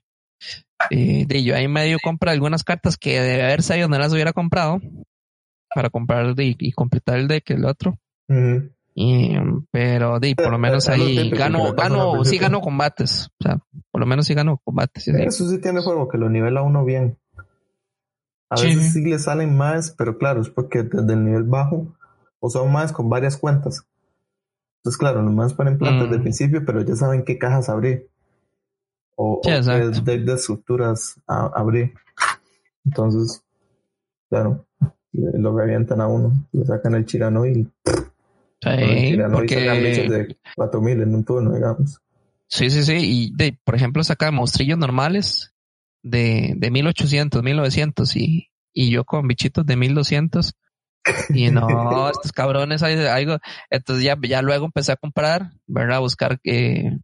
eh, de yo ahí medio compra algunas cartas que debe haber sabido no las hubiera comprado para comprar de, y completar el deck, el otro. Y, pero di, por lo menos es lo ahí gano, gano, sí gano combates. O sea, por lo menos sí gano combates. Eso sí tiene juego, que lo nivela uno bien. A Sí. veces sí le salen más, pero claro, es porque desde el nivel bajo o son más con varias cuentas. Entonces, claro, los más ponen plata desde el Mm. principio, pero ya saben qué cajas abrir. O, Sí, o qué de estructuras a- abrir. Entonces, claro, lo revientan a uno. Le sacan el chirano y Sí, con el chirano y sacan porque de 4000 en un turno, digamos. sí, sí, sí. Y de, por ejemplo, saca monstrillos normales de, de 1800, 1900 y, y yo con bichitos de 1200. Y no, estos cabrones hay algo. Entonces ya, ya luego empecé a comprar, ¿verdad? A buscar eh,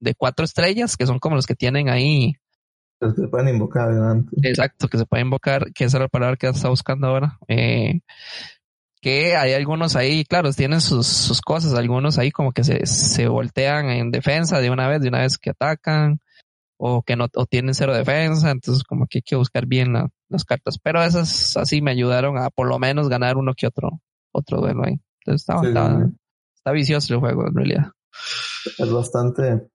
de cuatro estrellas, que son como los que tienen ahí. Los que se pueden invocar adelante. Exacto, que se pueden invocar, que esa es la palabra que está buscando ahora. Eh, que hay algunos ahí, claro, tienen sus, sus cosas, algunos ahí como que se, se voltean en defensa de una vez, de una vez que atacan, o que no, o tienen cero defensa, entonces como que hay que buscar bien las cartas. Pero esas así me ayudaron a por lo menos ganar uno que otro, otro duelo ahí. Entonces está, está, está, vicioso el juego en realidad. Es bastante,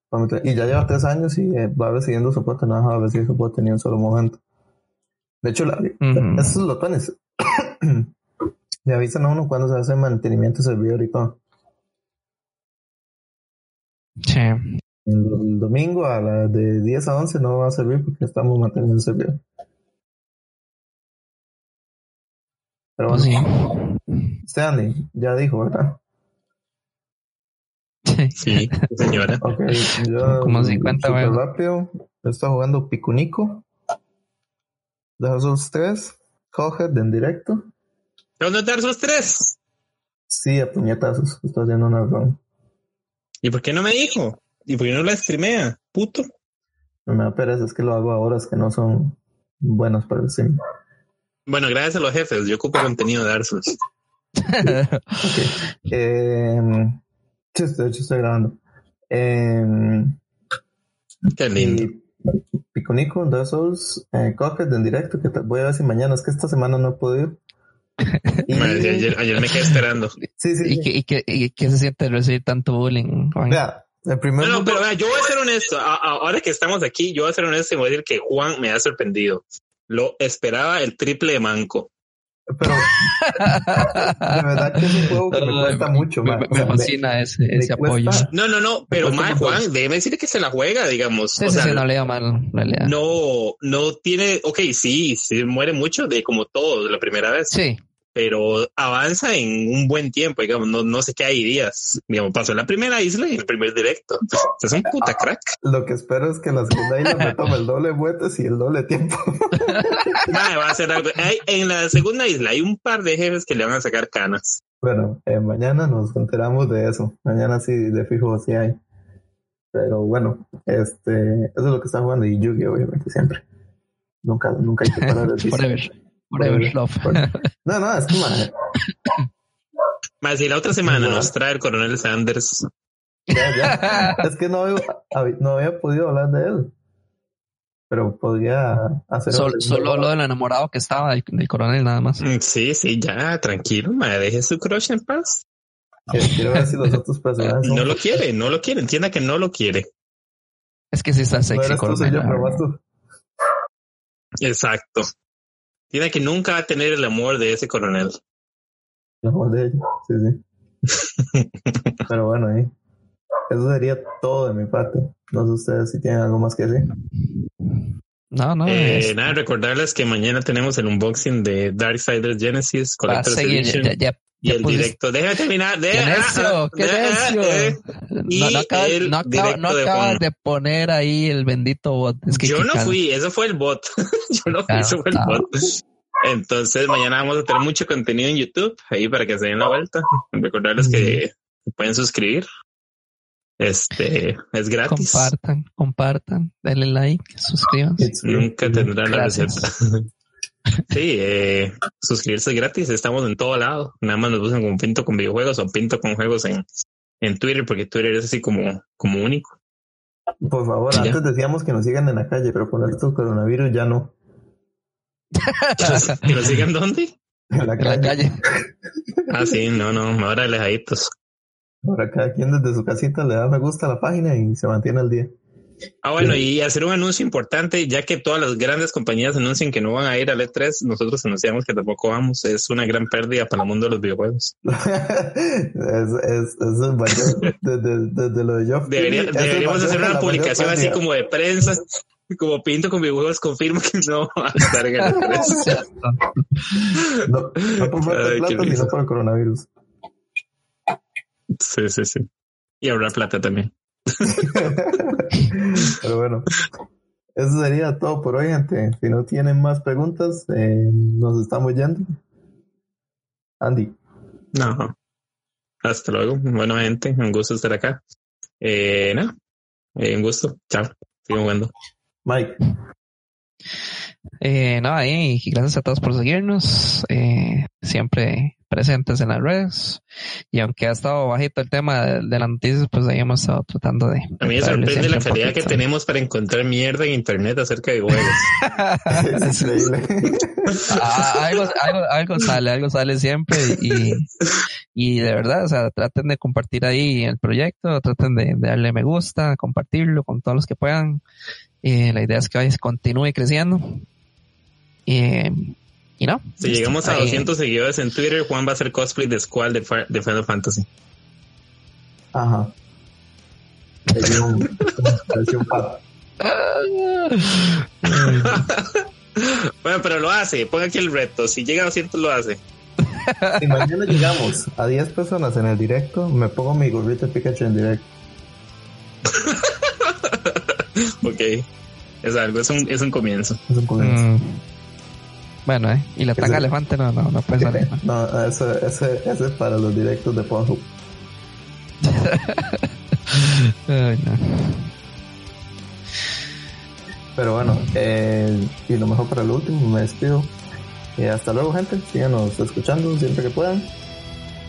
y ya lleva tres años y eh, va recibiendo soporte, no va recibiendo soporte ni un solo momento. De hecho, la, uh -huh. esos lotones le avisan a uno cuando se hace mantenimiento servidor y todo. Sí. El, domingo a la de 10 a 11 no va a servir porque estamos manteniendo el servidor. Pero bueno, sí. Stanley ya dijo, ¿verdad? Sí, señora. Ok, yo Como 50, super güey. rápido. Está jugando Picunico. De esos tres. Hoghead en directo. ¿Dónde están esos tres? Sí, a puñetazos. Está haciendo una run. ¿Y por qué no me dijo? ¿Y por qué no la streamea? Puto. No me da pereza, es que lo hago a horas que no son buenas para el stream. Bueno, gracias a los jefes. Yo ocupo contenido de Dark Souls. Ok. Eh, sí, de hecho estoy grabando. Eh, Qué lindo. Piconico, Dark Souls, eh, Cockhead en directo, que te- voy a ver si mañana, es que esta semana no he podido. Y- Madre, ayer, ayer me quedé esperando. sí, sí, ¿Y sí. qué, y, qué, ¿Y qué se siente recibir tanto bullying? Juan? Vea, el primer No, no, pero vea, yo voy a ser honesto. A- a- ahora que estamos aquí, yo voy a ser honesto y voy a decir que Juan me ha sorprendido. Lo esperaba el triple de manco. pero de verdad que es un juego que me cuesta mucho, me, me- O sea, me fascina ese, me ese apoyo. No, no, no, pero más ¿cómo Juan, déjeme decir que se la juega, digamos. Sí, o sí, sea, sí, no le iba mal, en realidad. no, no tiene, ok, sí, sí muere mucho de como todo la primera vez, Sí, pero avanza en un buen tiempo, digamos, no, no sé qué hay días. Digamos, pasó en la primera isla y el primer directo. O sea, es un puta crack. Lo que espero es que la segunda isla me tome el doble de vueltas y el doble de tiempo. Madre, va a hacer algo. Hay- en la segunda isla hay un par de jefes que le van a sacar canas. Bueno, eh, mañana nos enteramos de eso. Mañana sí, de fijo, sí hay. Pero bueno, este, eso es lo que está jugando y Yugi, obviamente, siempre. Nunca, nunca hay que parar el vicio. Forever. Forever love. No, no, es que man, Más si la otra semana nos trae el coronel Sanders. ya, ya. Es que no, había- no había podido hablar de él. Pero podría hacer Sol- solo lo del enamorado que estaba del, del coronel nada más. Mm, Sí, sí, ya, tranquilo, madre, deje su crush en paz. Quiero ver si los otros personajes son- No lo quiere, no lo quiere, entienda que no lo quiere. Es que sí está No sexy soy coronel. yo. Exacto. Tiene que nunca va a tener el amor de ese coronel. La voz de ella. Sí, sí. Pero bueno, ahí. Eso sería todo de mi parte. No sé ustedes si tienen algo más que decir. No, no. Eh, nada, recordarles que mañana tenemos el unboxing de Darksiders Genesis va a Collector's seguir. Edition Ya, ya, y el directo. Déjame terminar. ¡Qué Deja, necio! ¡Qué deja, eh. no, no acabas, no de poner ahí el bendito bot. Es que yo no cal- fui, eso fue el bot. yo no fui, Ah, eso fue el ah. bot. Entonces mañana vamos a tener mucho contenido en YouTube ahí para que se den la vuelta. Recordarles que se pueden suscribir. Este es gratis. Compartan, compartan, denle like, suscríbanse. Nunca tendrán la receta. Sí, eh, suscribirse es gratis. Estamos en todo lado. Nada más nos buscan como Pinto con videojuegos o Pinto con juegos en, en Twitter, porque Twitter es así como, como único. Por favor, Ya. antes decíamos que nos sigan en la calle, pero con esto del coronavirus ya no. ¿Que los sigan dónde? En la En la calle. calle. Ah, sí, no, no, ahora alejaditos. Ahora cada quien desde su casita le da me gusta a la página y se mantiene al día. Ah, bueno, y hacer un anuncio importante, ya que todas las grandes compañías anuncian que no van a ir al E3, nosotros anunciamos que tampoco vamos. Es una gran pérdida para el mundo de los videojuegos. es, es, eso es mayor. Desde, desde lo de Debería- es deberíamos hacer una publicación así como de prensa, como Pinto con videojuegos confirma que no va a estar en el E3. No, no por falta de plata, sino por el coronavirus. Sí, sí, sí. Y ahorrar plata también. Pero bueno. eso sería todo por hoy, gente. Si no tienen más preguntas, eh, nos estamos yendo. Andy. No. Hasta luego. Bueno, gente, un gusto estar acá. Eh, no, eh, un gusto. Chao. Sigo jugando. Mike. Eh, no, ahí, gracias a todos por seguirnos. Eh, siempre presentes en las redes. Y aunque ha estado bajito el tema de, de las noticias, pues ahí hemos estado tratando de. A mí me sorprende la calidad que tenemos para encontrar mierda en internet acerca de juegos. es increíble. Ah, algo, algo, algo sale, algo sale siempre y, y de verdad, o sea, traten de compartir ahí el proyecto, traten de, de darle me gusta, compartirlo con todos los que puedan. Eh, la idea es que vaya, continúe creciendo. Eh, y no. Si llegamos a 200 seguidores en Twitter, Juan va a hacer cosplay de Squall de, de Final Fantasy. Ajá. Pareció un, pareció un pato. bueno, pero lo hace. Ponga aquí el reto. Si llega a 200, lo hace. Si mañana llegamos a 10 personas en el directo, me pongo mi gorrito de Pikachu en directo. Ok. Es algo, es un, es un comienzo. Es un comienzo. Mm. Bueno, eh. Y la tanga elefante no, no, no puede salir. ¿no? No, ese, ese, ese es para los directos de Pornhub. Ay, no. Pero bueno, eh, y lo mejor para lo último, me despido. Y hasta luego, gente. Síganos escuchando siempre que puedan.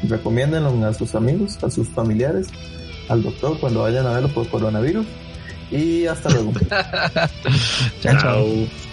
Recomiéndenlo a sus amigos, a sus familiares, al doctor cuando vayan a verlo por coronavirus. Y hasta luego. Chao, chao. Chao.